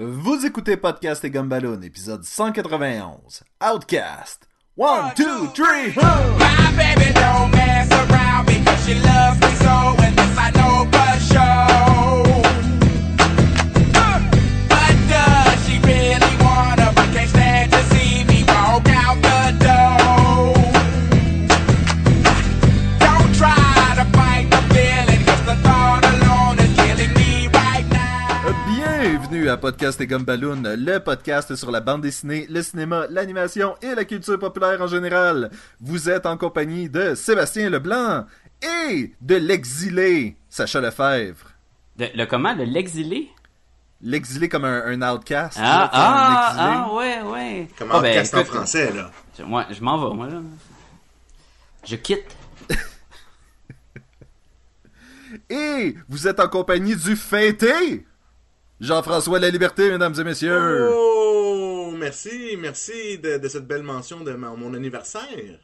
Vous écoutez Podcast et Gumballoon, épisode 191. Outcast. One, two, three, ho! My baby don't mess around because she loves me so, and this I know for sure. Bienvenue à Podcast et Gumballoon, le podcast sur la bande dessinée, le cinéma, l'animation et la culture populaire en général. Vous êtes en compagnie de Sébastien Leblanc et de l'exilé Sacha Lefebvre. De- le comment? Le l'exilé? L'exilé comme un, un outcast. Ah, là, ah, un exilé. ah, ouais, ouais. Comme Ah, en ben, cast en écoute, français, là. Je, moi, je m'en vais, moi, là. Je quitte. Et vous êtes en compagnie du fêté Jean-François La Liberté, mesdames et messieurs. Oh, merci, merci de, de cette belle mention de ma- mon anniversaire.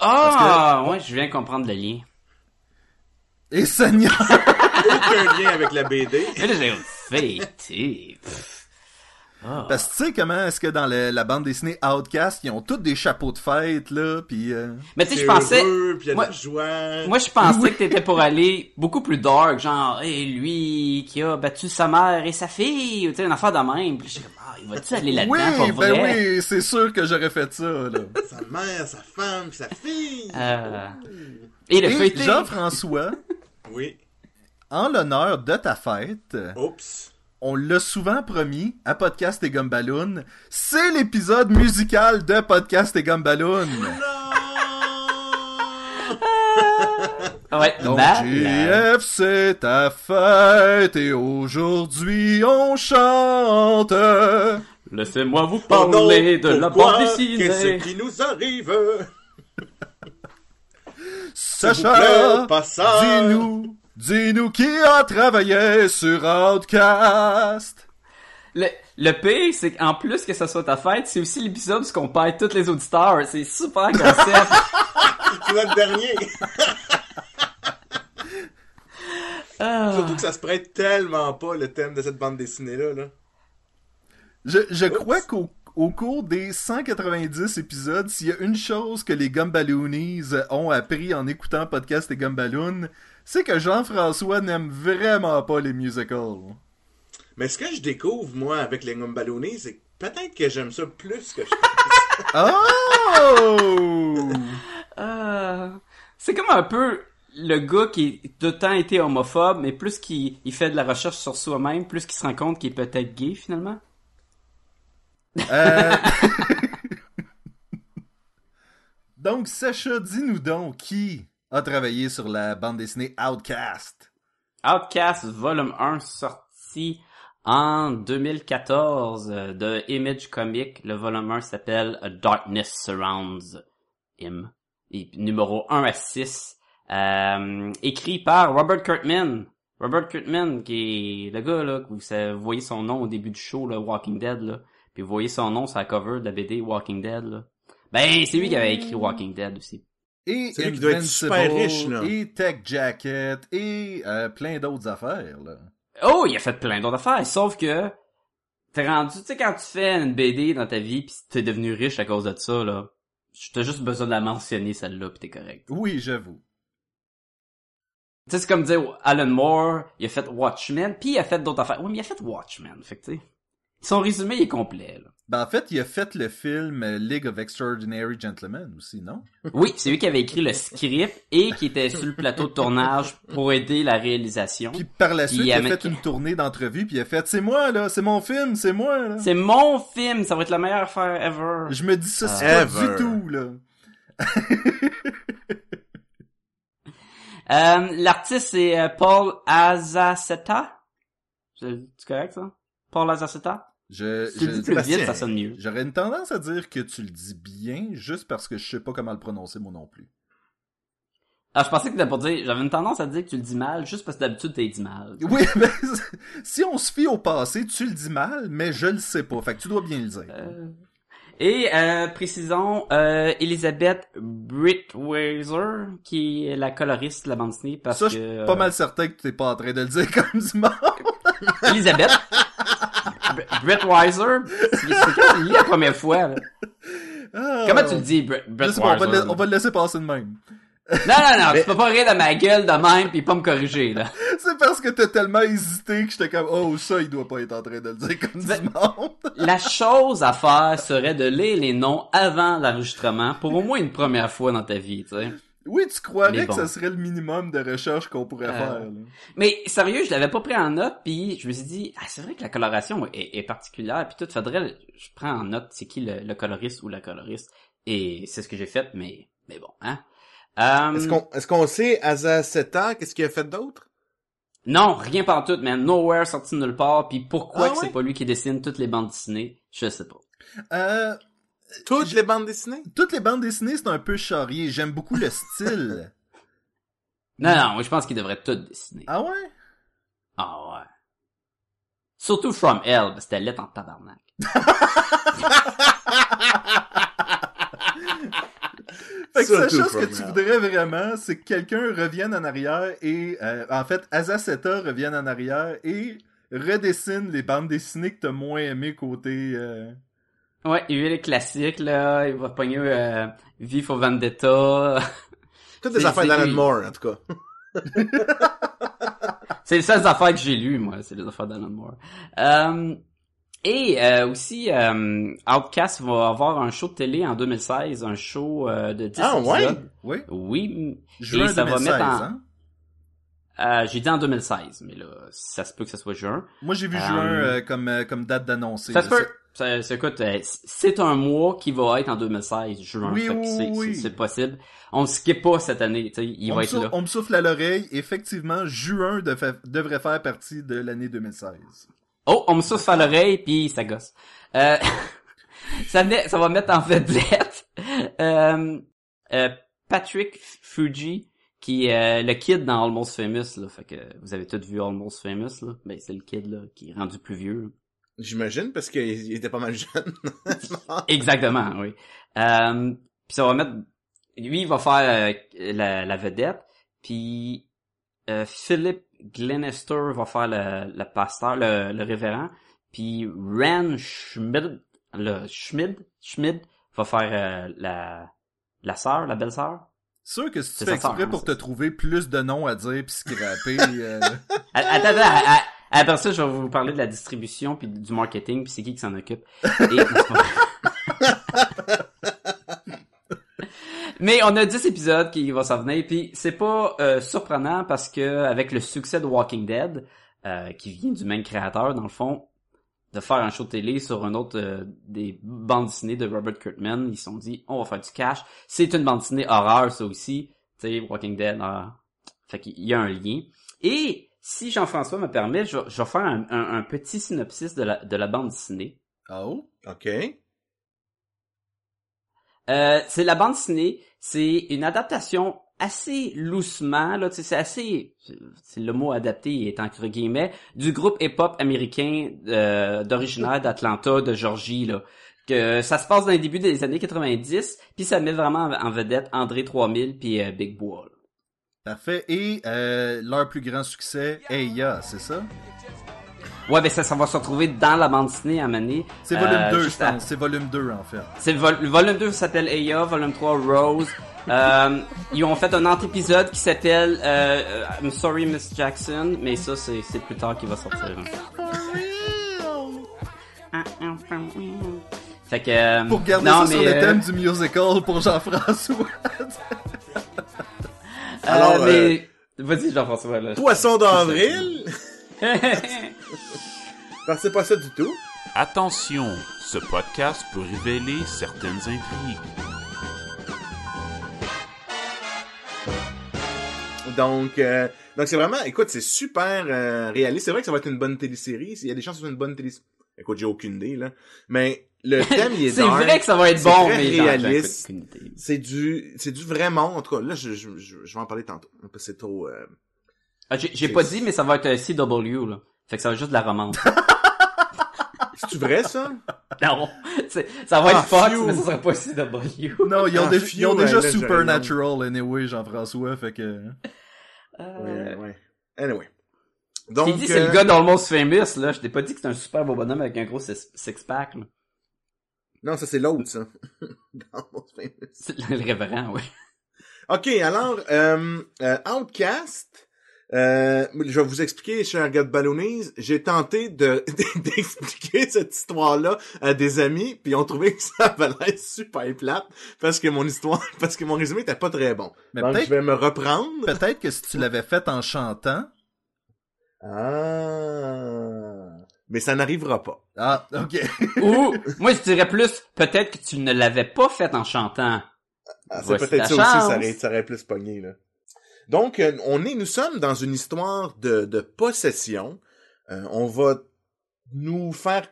Ah, ouais, je viens comprendre le lien. Et Sonia. Aucun lien avec la BD. Ah. Parce que tu sais comment est-ce que dans le- la bande dessinée Outcast, ils ont tous des chapeaux de fête, là, puis... euh, Mais tu sais, je pensais... heureux, y a moi- la joie. Moi, je pensais Oui. que t'étais pour aller beaucoup plus dark, genre, hey, lui qui a battu sa mère et sa fille, ou tu sais, une affaire de même. Puis comme, ah, il va-tu aller là-dedans Oui, pour ben vrai? oui, c'est sûr que j'aurais fait ça, là. Sa mère, sa femme, puis sa fille. Euh, Et le Et feuilleté. Jean-François, Oui. en l'honneur de ta fête, Oups. On l'a souvent promis à Podcast et Gumballoon, c'est l'épisode musical de Podcast et Gumballoon. Ouais, Donc. JF, c'est ta fête et aujourd'hui on chante. Laissez-moi vous Oh non, parler de la bande dessinée. Qu'est-ce qui nous arrive? Sacha, plaît, pas ça. dis-nous, dis-nous qui a travaillé sur Outcast. Le, le pire, c'est qu'en plus que ça soit ta fête, c'est aussi l'épisode où on perd tous les auditeurs. C'est super concept. C'est notre dernier. Ah. Surtout que ça se prête tellement pas, le thème de cette bande dessinée-là, là. Je, je crois qu'au au cours des 190 épisodes, s'il y a une chose que les Gumballoonies ont appris en écoutant Podcast et Gumballoon, c'est que Jean-François n'aime vraiment pas les musicals. Mais ce que je découvre, moi, avec les Gumballoonies, c'est que peut-être que j'aime ça plus que je pense. Oh! Ah. c'est comme un peu le gars qui a tout le temps été homophobe, mais plus qu'il il fait de la recherche sur soi-même, plus qu'il se rend compte qu'il est peut-être gay finalement. Euh, donc, Sacha, dis-nous donc qui a travaillé sur la bande dessinée Outcast. Outcast Volume 1 sorti en 2014 euh, de Image Comic. Le volume 1 s'appelle Darkness Surrounds Him. Et numéro 1 à 6. Euh, écrit par Robert Kurtman. Robert Kurtman, qui est le gars là, que vous, vous voyez son nom au début du show, là, Walking Dead, là. Puis vous voyez son nom sur la cover de la BD Walking Dead, là. Ben, c'est lui qui avait écrit Walking Dead aussi. Et C'est lui qui doit être super riche, là. Et Tech Jacket, et euh, plein d'autres affaires, là. Oh, il a fait plein d'autres affaires, sauf que t'es rendu, tu sais, quand tu fais une BD dans ta vie pis t'es devenu riche à cause de ça, là, t'as juste besoin de la mentionner, celle-là, pis t'es correct. Oui, j'avoue. Tu sais, c'est comme dire Alan Moore, il a fait Watchmen, puis il a fait d'autres affaires. Oui, mais il a fait Watchmen, fait que tu sais. Son résumé est complet, là. Ben, en fait, il a fait le film League of Extraordinary Gentlemen aussi, non? Oui, c'est lui qui avait écrit le script et qui était sur le plateau de tournage pour aider la réalisation. Puis par la suite, il a fait une tournée d'entrevues, puis il a fait « C'est moi, là! C'est mon film! C'est moi, là! » C'est mon film, ça va être la meilleure affaire ever. Je me dis ça, c'est Ah. pas Ever. du tout, là. Euh, l'artiste c'est euh, Paul Azaceta. C'est c'est correct ça? Paul Azaceta? Je, Si tu le dis je- plus vite, ça sonne mieux. j'aurais une tendance à dire que tu le dis bien, juste parce que je sais pas comment le prononcer, moi non plus. Ah, je pensais que t'étais pour dire, j'avais une tendance à dire que tu le dis mal, juste parce que d'habitude t'es dit mal. Oui, mais si on se fie au passé, tu le dis mal, mais je le sais pas. Fait que tu dois bien le dire. Euh, Et euh, précisons euh, Elisabeth Brittweiser, qui est la coloriste de la bande dessinée, parce Ça, que je suis euh, pas mal certain que t'es pas en train de le dire comme du monde. Elisabeth Br- Brett Weiser, c'est c'est quand tu le lis la première fois, là. Ah. Comment tu le dis, Brett, Je Brett sais pas, on va, Weiser? le, on va le laisser passer de même. Non, non, non, Mais- tu peux pas rire de ma gueule de même pis pas me corriger, là. C'est parce que t'as tellement hésité que j'étais comme, oh, ça, il doit pas être en train de le dire comme du monde. La chose à faire serait de lire les noms avant l'enregistrement pour au moins une première fois dans ta vie, tu sais. Oui, tu croirais bon. que ça serait le minimum de recherche qu'on pourrait Euh, faire, là. Mais sérieux, je l'avais pas pris en note, puis je me suis dit, ah, c'est vrai que la coloration est, est particulière, puis tout faudrait, je prends en note c'est qui le, le coloriste ou la coloriste, et c'est ce que j'ai fait, mais mais bon, hein. Euh, Est-ce qu'on est-ce qu'on sait, Azaceta, qu'est-ce qu'il a fait d'autre? Non, rien par tout, man. Nowhere sorti de nulle part, puis pourquoi Ah que c'est pas lui qui dessine toutes les bandes dessinées, je sais pas. Euh, Toutes les bandes dessinées? toutes les bandes dessinées, c'est un peu charrié. J'aime beaucoup le style. Non, non, moi je pense qu'il devrait tout dessiner. ah ouais? Ah ouais. Surtout From Hell, parce que c'était lettre en tabarnak. Fait que la chose que tu voudrais vraiment, c'est que quelqu'un revienne en arrière et, euh, en fait, Azaceta revienne en arrière et redessine les bandes dessinées que t'as moins aimé côté... euh, Ouais, il y a eu les classiques, là, il va pogner euh, V for Vendetta. Toutes des affaires d'Alan. Moore, en tout cas. c'est les seules affaires que j'ai lues, moi, c'est les affaires d'Alan Moore. Euh, et euh, aussi, euh, Outcast va avoir un show de télé en 2016, un show euh, de 10 Ah, ouais? Oui, Oui, juin Et ça va 2016, mettre en- hein? euh, j'ai dit en 2016, mais là, ça se peut que ça soit juin. Moi, j'ai vu Euh, juin comme, comme date d'annoncer. Ça se peut. Ça, ça, écoute, euh, c'est un mois qui va être en 2016, juin. Oui, oui, c'est- oui. c'est c'est possible. On ne skip pas cette année, tu sais, il on, va être souffle, là. on me souffle à l'oreille. Effectivement, juin de fa- devrait faire partie de l'année 2016. Oh, on me souffle à l'oreille, puis ça gosse. Euh, ça va mettre en vedette euh, euh, Patrick Fuji, qui est euh, le kid dans Almost Famous. Là, fait que vous avez tous vu Almost Famous. Là. Ben, c'est le kid là, qui est rendu plus vieux. J'imagine, parce qu'il il était pas mal jeune. Exactement, oui. Euh, puis ça va mettre... Lui, il va faire euh, la, la vedette, puis euh, Philip Glenister va faire le, le pasteur, le, le révérend, puis Ren Schmid, le Schmid, Schmid va faire euh, la la sœur, la belle-sœur. Sûr que si tu C'est fais exprès hein, pour c'est te trouver plus de noms à dire puis scraper, euh, Attends, attends, après ça, je vais vous parler de la distribution puis du marketing puis c'est qui qui s'en occupe. Mais on a 10 épisodes qui vont s'en venir puis c'est pas euh, surprenant parce que avec le succès de Walking Dead euh, qui vient du même créateur dans le fond de faire un show télé sur un autre euh, des bandes dessinées de Robert Kurtman, ils se sont dit on va faire du cash. C'est une bande dessinée horreur ça aussi, tu sais Walking Dead. ah. Fait qu'il y a un lien. Et si Jean-François me permet, je, vais- je vais faire un, un- un petit synopsis de la, de la bande dessinée. Oh. OK. Euh, c'est la bande dessinée, c'est une adaptation assez loussement, là, tu sais, c'est assez, c'est le mot adapté est entre guillemets, du groupe hip-hop américain euh, d'originaire d'Atlanta, de Georgie, là. Que ça se passe dans les débuts des années 90, puis ça met vraiment en, en vedette André 3000 puis euh, Big Boy. Parfait. Et euh, leur plus grand succès, Eya, c'est ça? Ouais, ben ça, ça va se retrouver dans la bande dessinée à Mané. C'est volume Euh, 2, je à- pense. C'est volume 2, en fait. C'est le, vol- le volume 2 s'appelle Aya, volume 3 Rose. Euh, ils ont fait un antépisode qui s'appelle euh, I'm Sorry Miss Jackson, mais ça c'est c'est plus tard qu'il va sortir. hein. Fait que euh, Pour garder non, ça sur mais, le euh, thème du musical pour Jean-François. euh, Alors, mais vas-y Jean-François là. Poisson d'avril? Ben, c'est pas ça du tout. Attention, ce podcast peut révéler certaines intrigues. Donc, euh, donc c'est vraiment, écoute, c'est super euh, réaliste. C'est vrai que ça va être une bonne télésérie. Il y a des chances que ce soit une bonne télésérie. Écoute, j'ai aucune idée, là. Mais le thème, il est c'est vrai que ça va être c'est bon, très mais réaliste. C'est du, c'est du vrai monde. En tout cas, là, je, je, je, je vais en parler tantôt. Parce que c'est trop, euh, Ah, J'ai j'ai C'est- pas dit, mais ça va être euh, CW là. Fait que ça va être juste de la romance. C'est-tu vrai, ça? non, c'est- ça va être Ah, Fox, mais ça sera pas CW. non, ils ont, Ah, déjà- ils ont déjà ouais, là, Supernatural, anyway, Jean-François, fait que... Euh, Ouais, ouais. Anyway. Donc, dit, c'est euh, le gars d'Almost Famous, là. Je t'ai pas dit que c'est un super beau bonhomme avec un gros six- six-pack, là. Non, ça c'est l'autre, ça. C'est le révérend, oui. Ok, alors, euh, euh, Outcast, euh, je vais vous expliquer, cher gars de Balloonies, j'ai tenté de d'expliquer cette histoire-là à des amis, puis ils ont trouvé que ça avait l'air super plate, parce que mon histoire, parce que mon résumé était pas très bon. Mais Donc, je peut-être vais me reprendre. peut-être que si tu l'avais fait en chantant. Ah. Mais ça n'arrivera pas. Ah, ok. Ou, moi, je dirais plus, peut-être que tu ne l'avais pas fait en chantant. Ah, c'est peut-être ça aussi, ça aurait, ça aurait plus pogné, là. Donc, euh, on est, nous sommes dans une histoire de, de possession. Euh, on va nous faire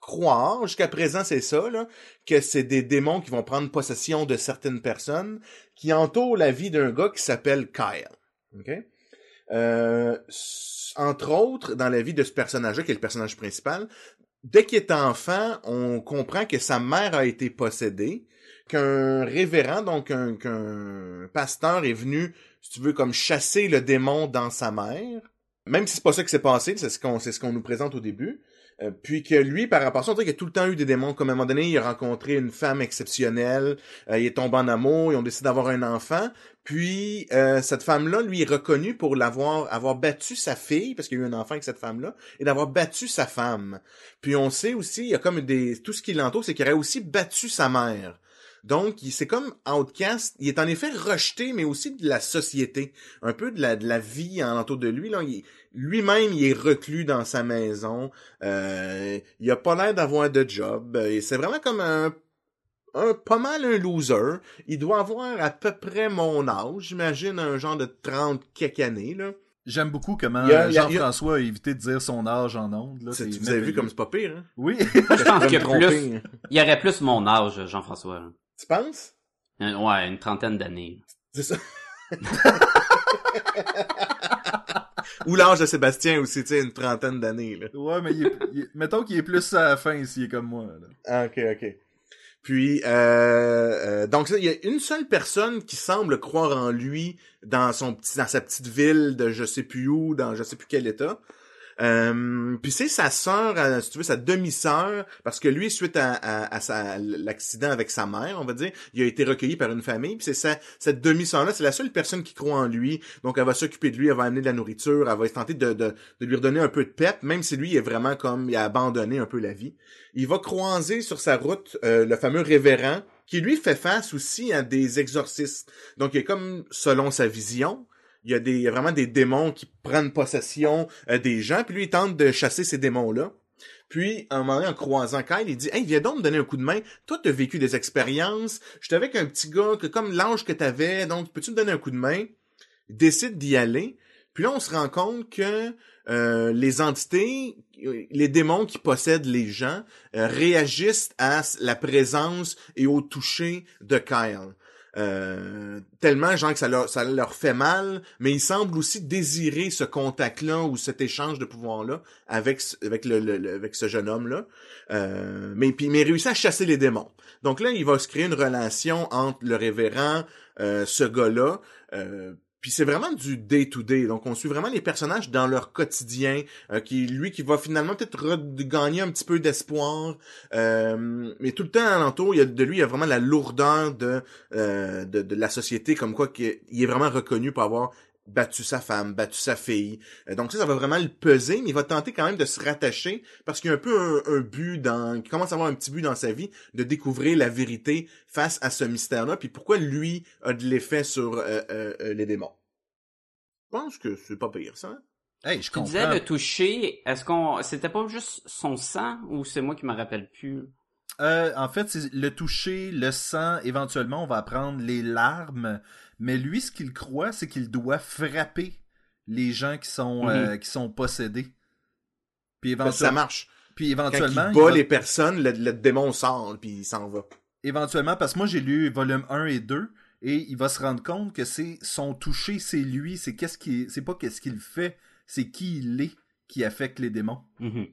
croire, jusqu'à présent c'est ça, là, que c'est des démons qui vont prendre possession de certaines personnes qui entourent la vie d'un gars qui s'appelle Kyle. OK? Euh, entre autres, dans la vie de ce personnage-là, qui est le personnage principal, dès qu'il est enfant, on comprend que sa mère a été possédée, qu'un révérend, donc un, qu'un pasteur est venu, si tu veux, comme chasser le démon dans sa mère. Même si c'est pas ça qui s'est passé, c'est ce qu'on, c'est ce qu'on nous présente au début. Euh, puis que lui, par rapport à ça, on dirait qu'il a tout le temps eu des démons. Comme à un moment donné, il a rencontré une femme exceptionnelle, euh, il est tombé en amour, ils ont décidé d'avoir un enfant. Puis euh, cette femme-là, lui, est reconnue pour l'avoir avoir battu sa fille, parce qu'il y a eu un enfant avec cette femme-là, et d'avoir battu sa femme. Puis on sait aussi, il y a comme des. Tout ce qui l'entoure, c'est qu'il aurait aussi battu sa mère. Donc, il- c'est comme Outcast. Il est en effet rejeté, mais aussi de la société. Un peu de la, de la vie en entour de lui. Là. Il- Lui-même, il est reclus dans sa maison. Euh, il a pas l'air d'avoir de job. Et c'est vraiment comme un, un pas mal un loser. Il doit avoir à peu près mon âge. J'imagine un genre de 30 quelques années. Là. J'aime beaucoup comment a- a- Jean-François a évité de dire son âge en ondes. Là, C'est- c'est vous avez vu comme c'est pas pire. Hein? Oui. Je pense que plus, il y aurait plus mon âge, Jean-François. Tu penses? Euh, Ouais, une trentaine d'années. C'est ça. Ou l'âge de Sébastien aussi, tu sais, une trentaine d'années, là. ouais, mais il est- il est- mettons qu'il est plus à la fin s'il est comme moi. Là. Ah, ok, ok. Puis, euh, euh, donc, ça, il y a une seule personne qui semble croire en lui dans son petit, dans sa petite ville de je sais plus où, dans je sais plus quel état. Euh, puis c'est sa sœur, euh, si tu veux, sa demi-sœur, parce que lui, suite à, à, à l'accident avec sa mère, on va dire, il a été recueilli par une famille. Puis c'est sa, cette demi-sœur-là, c'est la seule personne qui croit en lui. Donc elle va s'occuper de lui, elle va amener de la nourriture, elle va tenter de, lui redonner un peu de pep, même si lui est vraiment comme il a abandonné un peu la vie. Il va croiser sur sa route euh, le fameux révérend qui lui fait face aussi à des exorcistes. Donc il est comme selon sa vision, il y a des il y a vraiment des démons qui prennent possession euh, des gens, puis lui il tente de chasser ces démons-là. Puis, à un moment donné, en croisant Kyle, il dit « Hey, viens donc me donner un coup de main. Toi, t'as vécu des expériences. J'étais avec un petit gars que comme l'âge que t'avais, donc peux-tu me donner un coup de main? » Il décide d'y aller. Puis là, on se rend compte que euh, les entités, les démons qui possèdent les gens, euh, réagissent à la présence et au toucher de Kyle. Euh, tellement genre que ça leur, fait mal, mais ils semblent aussi désirer ce contact-là ou cet échange de pouvoir-là avec avec le, avec ce jeune homme-là. Euh, mais puis mais réussit à chasser les démons. Donc là, il va se créer une relation entre le révérend, euh, ce gars-là. Puis c'est vraiment du day to day. Donc on suit vraiment les personnages dans leur quotidien, euh, qui lui qui va finalement peut-être regagner un petit peu d'espoir. Euh, mais tout le temps alentour, il y a, de lui, il y a vraiment la lourdeur de euh, de, de la société, comme quoi qu'il il est vraiment reconnu pour avoir battu sa femme, battu sa fille. Euh, donc ça, ça va vraiment le peser, mais il va tenter quand même de se rattacher parce qu'il y a un peu un, un but dans, il commence à avoir un petit but dans sa vie de découvrir la vérité face à ce mystère-là, puis pourquoi lui a de l'effet sur euh, euh, euh, les démons. Je pense que c'est pas pire, ça. hein? Hey, je Tu comprends. disais le toucher, est-ce qu'on, c'était pas juste son sang ou c'est moi qui me rappelle plus? Euh, en fait, c'est le toucher, le sang, éventuellement, on va apprendre les larmes. Mais lui, ce qu'il croit, c'est qu'il doit frapper les gens qui sont, euh, qui sont possédés. Puis, que ça éventuellement, marche. puis Quand éventuellement, il il bat va- les personnes, le, le démon sort, puis il s'en va. éventuellement, parce que moi j'ai lu volume 1 et 2, et il va se rendre compte que c'est son toucher, c'est lui, c'est qu'est-ce qui, c'est pas qu'est-ce qu'il fait, c'est qui il est qui affecte les démons. Mhm.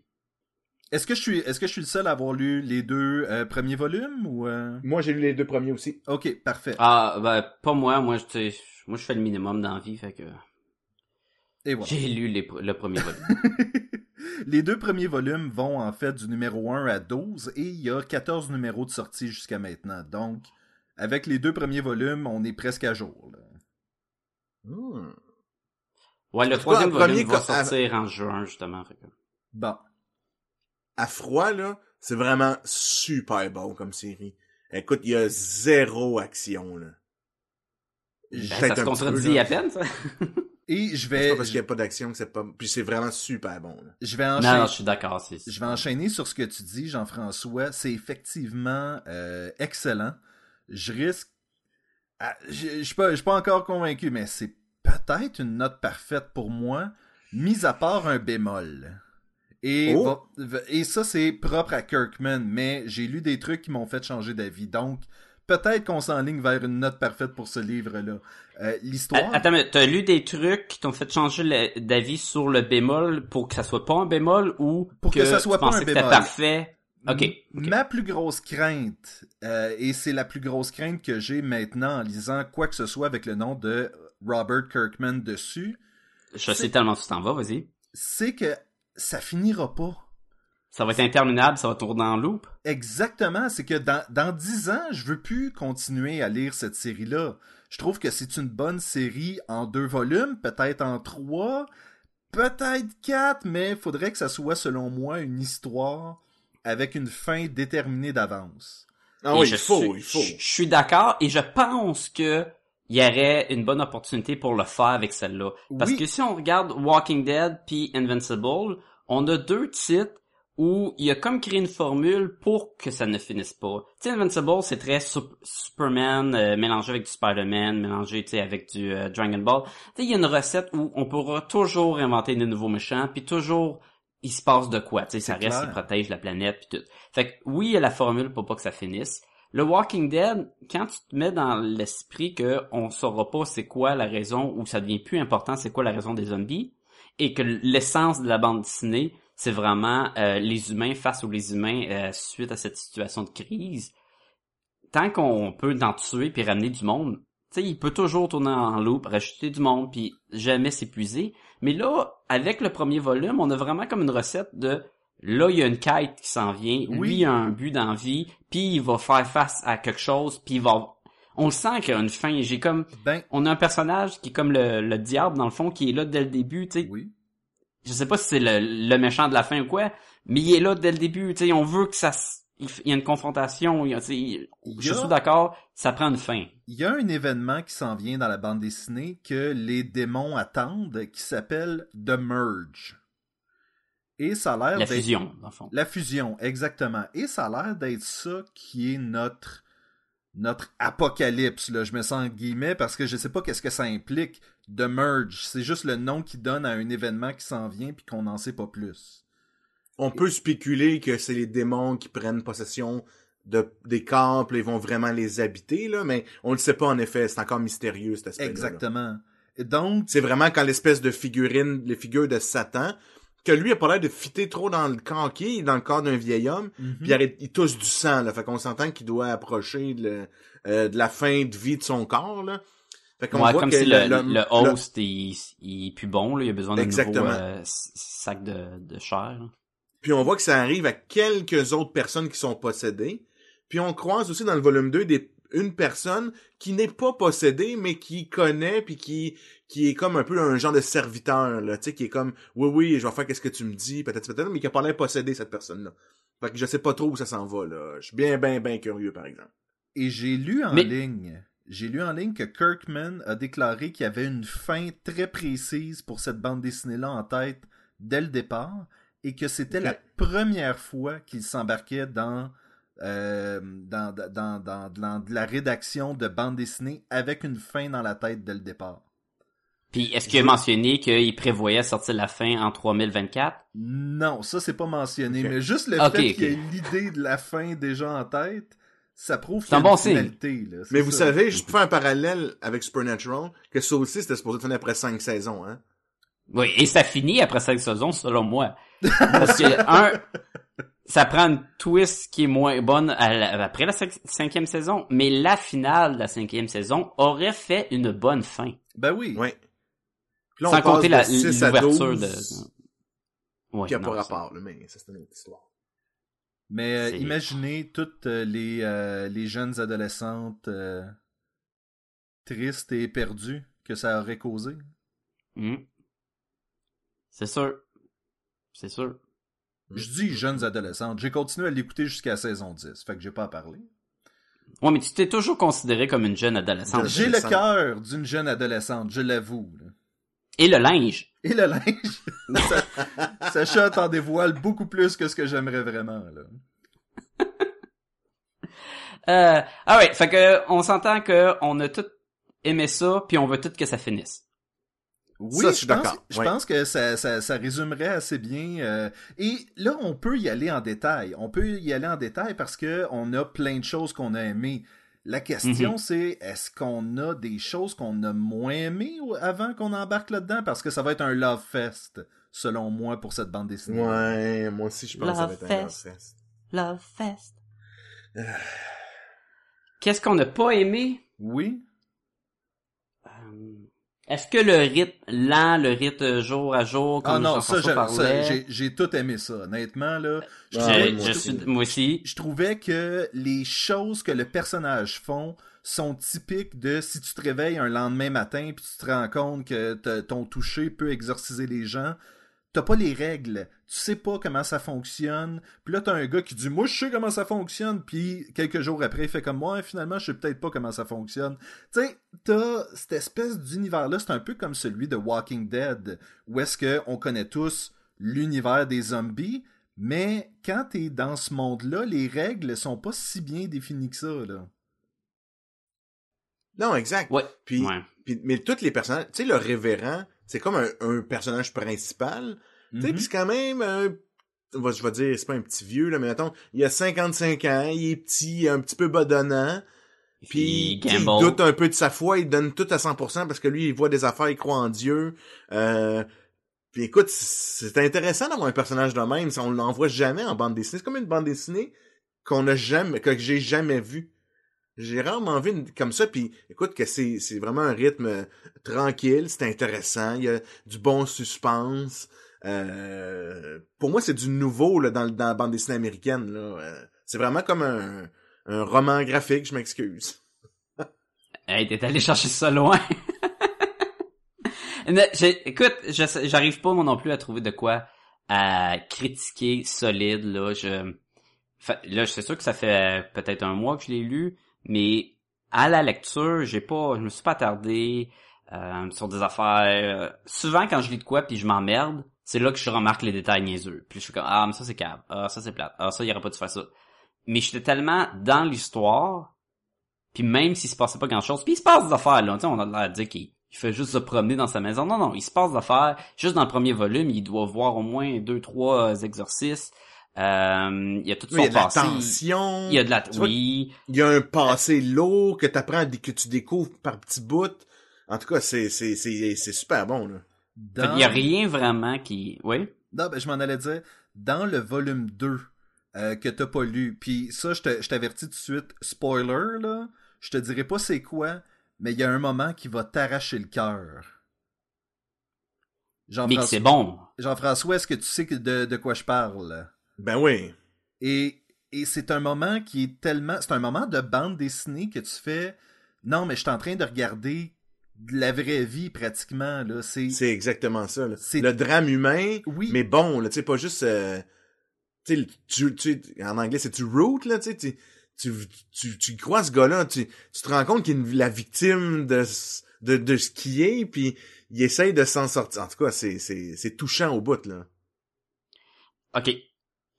Est-ce que je suis, est-ce que je suis le seul à avoir lu les deux euh, premiers volumes ou euh? Moi, j'ai lu les deux premiers aussi. Ok, parfait. Ah, ben, pas moi, moi, je, moi, je fais le minimum dans la vie, fait que... Et voilà. J'ai lu les le premier volume. Les deux premiers volumes vont en fait du numéro 1 à 12 et il y a 14 numéros de sortie jusqu'à maintenant. Donc, avec les deux premiers volumes, on est presque à jour. là. Hmm. Ouais, le troisième le premier volume va à- sortir en juin, justement. fait que- Bon. À froid, là, c'est vraiment super bon comme série. Écoute, il y a zéro action, là. Ben, ça se contredit peu, à peine, ça? Et je C'est vais, pas parce qu'il y a pas d'action que c'est pas... Puis c'est vraiment super bon, là. je vais Non, enchaîner. non, je suis d'accord. c'est- Je vais enchaîner sur ce que tu dis, Jean-François. C'est effectivement euh, excellent. Je risque. Ah, je je suis pas, je suis pas encore convaincu, mais c'est peut-être une note parfaite pour moi, mis à part un bémol. Et, Oh! va- et ça, c'est propre à Kirkman, mais j'ai lu des trucs qui m'ont fait changer d'avis. Donc, peut-être qu'on s'enligne vers une note parfaite pour ce livre-là. Euh, L'histoire. A- Attends, mais t'as lu des trucs qui t'ont fait changer d'avis sur le bémol pour que ça soit pas un bémol ou Pour que ça soit tu pas un que bémol. parfait? Ok. M- ok. Ma plus grosse crainte, euh, et c'est la plus grosse crainte que j'ai maintenant en lisant quoi que ce soit avec le nom de Robert Kirkman dessus, Je sais tellement où tu t'en vas, vas-y. c'est que ça finira pas. Ça va être interminable, ça va tourner en loop. Exactement, c'est que dans, dans 10 ans, je veux plus continuer à lire cette série-là. Je trouve que c'est une bonne série en deux volumes, peut-être en trois, peut-être quatre, mais faudrait que ça soit, selon moi, une histoire avec une fin déterminée d'avance. Ah oui, il faut, suis, il faut. Je, je suis d'accord et je pense que il y aurait une bonne opportunité pour le faire avec celle-là. Parce Oui. que si on regarde Walking Dead puis Invincible, on a deux titres où il a comme créé une formule pour que ça ne finisse pas. Tu sais, Invincible, c'est très Sup- Superman euh, mélangé avec du Spider-Man, mélangé, tu sais, avec du euh, Dragon Ball. Tu sais, il y a une recette où on pourra toujours inventer de nouveaux méchants, puis toujours il se passe de quoi. Tu sais, ça reste, clair. il protège la planète, puis tout. Fait que oui, il y a la formule pour pas que ça finisse. Le Walking Dead, quand tu te mets dans l'esprit que on saura pas c'est quoi la raison ou ça devient plus important c'est quoi la raison des zombies et que l'essence de la bande dessinée c'est vraiment euh, les humains face aux humains euh, suite à cette situation de crise. Tant qu'on peut en tuer puis ramener du monde, tu sais, il peut toujours tourner en loop, rajouter du monde puis jamais s'épuiser. Mais là, avec le premier volume, on a vraiment comme une recette de là, il y a une quête qui s'en vient, Oui. lui il a un but d'envie, puis il va faire face à quelque chose, puis il va... On le sent qu'il y a une fin. J'ai comme... Ben, On a un personnage qui est comme le, le diable, dans le fond, qui est là dès le début, tu sais. oui. Je sais pas si c'est le, le méchant de la fin ou quoi, mais il est là dès le début, tu sais. On veut que ça... Il y a une confrontation, il y a, tu sais, Il y Je suis d'accord, ça prend une fin. Il y a un événement qui s'en vient dans la bande dessinée que les démons attendent qui s'appelle The Merge. Et ça a l'air La d'être- fusion, dans le fond. La fusion, exactement. Et ça a l'air d'être ça qui est notre notre apocalypse, là. Je me sens en guillemets parce que je sais pas qu'est-ce que ça implique. The Merge, c'est juste le nom qui donne à un événement qui s'en vient puis qu'on n'en sait pas plus. On peut spéculer que c'est les démons qui prennent possession de, des puis ils vont vraiment les habiter, là, mais on le sait pas en effet, c'est encore mystérieux cet aspect Exactement. Et donc, C'est vraiment quand l'espèce de figurine, les figures de Satan, que lui a pas l'air de fitter trop dans le est, dans le corps d'un vieil homme, mhm. puis il, tousse du sang, là, fait qu'on s'entend qu'il doit approcher le- euh, de la fin de vie de son corps, là. Fait qu'on Ouais, voit comme que si le, le- le le- host, il, il est plus bon, là. Il a besoin d'un nouveau euh, sac de, de chair. là. Puis on voit que ça arrive à quelques autres personnes qui sont possédées. Puis on croise aussi dans le volume 2 des, une personne qui n'est pas possédée, mais qui connaît, puis qui, qui est comme un peu un genre de serviteur, là, tu sais, qui est comme, oui, oui, je vais faire qu'est-ce que tu me dis, peut-être, peut-être, mais qui a pas l'air possédé, cette personne-là. Fait que je sais pas trop où ça s'en va, là. Je suis bien, bien, bien curieux, par exemple. Et j'ai lu en Mais- ligne, j'ai lu en ligne que Kirkman a déclaré qu'il y avait une fin très précise pour cette bande dessinée-là en tête dès le départ et que c'était la première fois qu'il s'embarquait dans, euh, dans, dans, dans, dans de la rédaction de bande dessinée avec une fin dans la tête dès le départ. Puis, est-ce qu'il a mentionné qu'il prévoyait sortir la fin en 3024? Non, ça c'est pas mentionné, mais juste le fait qu'il y ait l'idée de la fin déjà en tête, ça prouve C'est qu'il y a un bon une signe. finalité, là, Mais vous savez, juste pour faire un parallèle avec Supernatural, que ça aussi, c'était supposé finir après cinq saisons, hein. Oui, et ça finit après cinq saisons, selon moi. Parce que, un, ça prend une twist qui est moins bonne à la- après la cinq- cinquième saison, mais la finale de la cinquième saison aurait fait une bonne fin. Ben oui. Ouais. Puis là, on Sans passe compter de la- 6 à l'ouverture 12, de... Ouais, qui a non, pas rapport, là, mais ça, c'est une autre histoire. Mais euh, imaginez toutes euh, les, euh, les jeunes adolescentes euh, tristes et perdues que ça aurait causé. Hmm. C'est sûr. C'est sûr. Je dis jeunes adolescentes. J'ai continué à l'écouter jusqu'à la saison 10, fait que j'ai pas à parler. Ouais, mais tu t'es toujours considéré comme une jeune adolescente. J'ai le cœur d'une jeune adolescente, je l'avoue. là. Et le linge. Et le linge, ça- Sacha t'en dévoile beaucoup plus que ce que j'aimerais vraiment. Là. Euh, ah ouais, fait que on s'entend que on a tout aimé ça, puis on veut tout que ça finisse. Oui, Ça, je suis pense- d'accord, Je pense que ça, ça, ça résumerait assez bien. euh, et là, on peut y aller en détail. On peut y aller en détail parce que on a plein de choses qu'on a aimées. La question, Mhm. c'est est-ce qu'on a des choses qu'on a moins aimées avant qu'on embarque là-dedans? Parce que ça va être un love fest, selon moi, pour cette bande dessinée. Ouais, moi aussi, je pense que ça va Love être un Love Fest. Fest. Love Fest. Qu'est-ce qu'on n'a pas aimé? Oui. Est-ce que le rythme lent, le rythme jour à jour, comme Ah non, ça, j'ai- tout aimé ça. Honnêtement, là, je Ah, trouvais- je, moi je aussi. suis, moi aussi. je trouvais que les choses que le personnage font sont typiques de si tu te réveilles un lendemain matin puis tu te rends compte que ton toucher peut exorciser les gens. T'as pas les règles, tu sais pas comment ça fonctionne. Puis là t'as un gars qui dit moi je sais comment ça fonctionne, puis quelques jours après il fait comme moi finalement je sais peut-être pas comment ça fonctionne. Tu sais t'as cette espèce d'univers là, c'est un peu comme celui de Walking Dead où est-ce que on connaît tous l'univers des zombies, mais quand t'es dans ce monde-là, les règles sont pas si bien définies que ça, là. Non, exact. Ouais. Puis, Ouais. puis- mais tous les personnages, tu sais, le révérend, c'est comme un, un personnage principal. Tu sais, Mhm. puis c'est quand même un, je vais dire, c'est pas un petit vieux, là, mais mettons, il a 55 ans, il est petit, un petit peu badonnant, puis Il doute un peu de sa foi, il donne tout à 100% parce que lui, il voit des affaires, il croit en Dieu. Euh, puis écoute, c'est intéressant d'avoir un personnage de même, ça, on l'en voit jamais en bande dessinée. C'est comme une bande dessinée qu'on a jamais, que j'ai jamais vue. J'ai rarement vu une, comme ça, puis écoute que c'est c'est vraiment un rythme euh, tranquille, c'est intéressant, il y a du bon suspense. Euh, pour moi, c'est du nouveau là, dans, dans la bande dessinée américaine. là. Euh, c'est vraiment comme un, un roman graphique, je m'excuse. Hey, t'es allé chercher ça loin. Mais, écoute, j'arrive pas moi non plus à trouver de quoi à critiquer solide là. Je, là, c'est sûr que ça fait peut-être un mois que je l'ai lu, mais à la lecture, j'ai pas, je me suis pas attardé euh, sur des affaires. Souvent, quand je lis de quoi puis je m'emmerde, c'est là que je remarque les détails niaiseux. Puis je suis comme ah mais ça c'est cave, ah ça c'est plate, ah ça il aurait pas dû faire ça. Mais j'étais tellement dans l'histoire puis même s'il se passait pas grand chose, puis il se passe des affaires là, tu sais, on a l'air de dire qu'il il fait juste se promener dans sa maison. Non, non, il se passe des affaires. Juste dans le premier volume, il doit voir au moins deux, trois euh, exorcismes. Euh, il y a tout Il y a son de la passé. tension, Il y a de la, Tu vois, oui. il y a un passé lourd que t'apprends, que tu découvres par petits bouts. En tout cas, c'est c'est c'est c'est super bon là. Fait Dans... qu'il y a rien vraiment qui, oui? Non, ben, je m'en allais dire, dans le volume 2 euh, que t'as pas lu, puis ça, je te- je t'avertis tout de suite, spoiler, là, je te dirai pas c'est quoi, mais il y a un moment qui va t'arracher le cœur. Mais que Jean-François, c'est bon. Jean-François, est-ce que tu sais de, de quoi je parle? Ben oui. Et, et c'est un moment qui est tellement... C'est un moment de bande dessinée que tu fais... Non, mais je suis en train de regarder de la vraie vie, pratiquement, là. C'est... C'est exactement ça. là. C'est- Le drame humain, Oui. mais bon, là, tu sais, pas juste... euh, tu sais, tu, tu, en anglais, c'est tu root, là, tu sais, tu, tu, tu, tu crois ce gars-là, tu, tu te rends compte qu'il est la victime de, ce- de, de ce qu'il est, puis il essaye de s'en sortir. En tout cas, c'est, c'est, c'est touchant au bout, là. OK.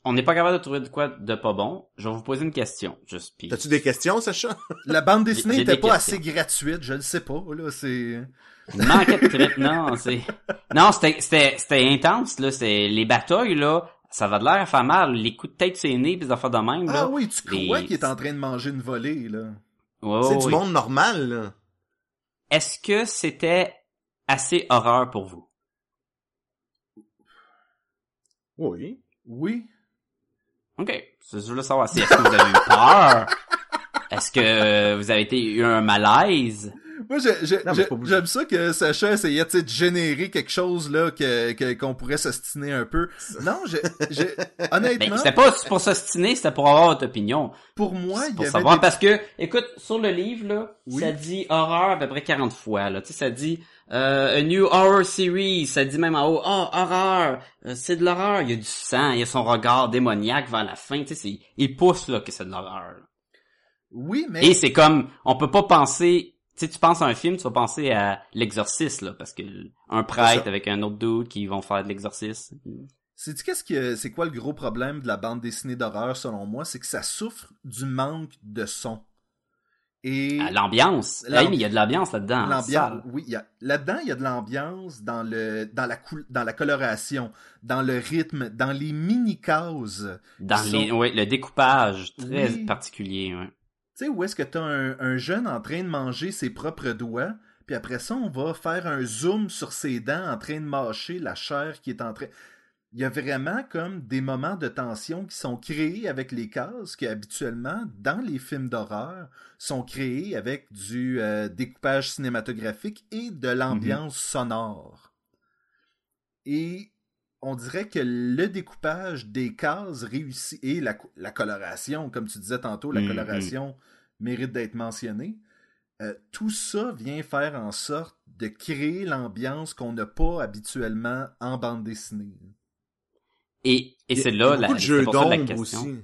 On n'est pas capable de trouver de quoi de pas bon. Je vais vous poser une question. Juste, puis... T'as-tu des questions, Sacha? La bande dessinée n'était pas questions. assez gratuite, je le sais pas, là, c'est... Manquait de trip, non, c'est... Non, c'était, c'était, c'était intense, là. C'est, les batailles, là, ça va de l'air à faire mal. Les coups de tête c'est nez pis des affaires de même, là. Ah oui, tu crois Les- qu'il est en train de manger une volée, là. C'est du monde normal, là. Est-ce que c'était assez horreur pour vous? Oui. Oui. OK. C'est je voulais savoir. C'est est-ce que vous avez eu peur? Est-ce que vous avez été, eu un malaise? Moi, j'aime ça que Sacha essayait tu sais, de générer quelque chose là que que- qu'on pourrait s'ostiner un peu. Non, j'ai, j'ai- Ben, honnêtement, c'était pas pour s'ostiner, c'était pour avoir votre opinion. pour moi, il y pour avait savoir des- parce que écoute sur le livre là Oui. ça dit horreur à peu près 40 fois là tu sais ça dit euh, a new horror series ça dit même en haut oh horreur. Euh, c'est de l'horreur. Il y a du sang il y a son regard démoniaque vers la fin. Tu sais c'est- il pousse là que c'est de l'horreur. Oui, mais et c'est comme on peut pas penser tu sais tu penses à un film tu vas penser à l'exorciste là parce que un prêtre avec un autre dude qui vont faire de l'exorcisme Sais-tu qu'est-ce que c'est quoi le gros problème de la bande dessinée d'horreur selon moi, c'est que ça souffre du manque de son. Et Ah, l'ambiance L'ambi- Hey, mais il y a de l'ambiance là-dedans l'ambiance, oui, il y a là-dedans il y a de l'ambiance dans le dans la coul- dans la coloration, dans le rythme, dans les mini cases. dans les sont- le découpage très Oui. particulier. Tu sais où est-ce que t'as un, un jeune en train de manger ses propres doigts, puis après ça on va faire un zoom sur ses dents en train de mâcher la chair qui est en train. Il y a vraiment comme des moments de tension qui sont créés avec les cases qui habituellement dans les films d'horreur sont créés avec du euh, découpage cinématographique et de l'ambiance sonore. Et on dirait que le découpage des cases réussit et la, co- la coloration, comme tu disais tantôt, la Mhm. coloration mérite d'être mentionnée. Euh, tout ça vient faire en sorte de créer l'ambiance qu'on n'a pas habituellement en bande dessinée. Et, et c'est là, la, de jeux la d'ombre question. aussi.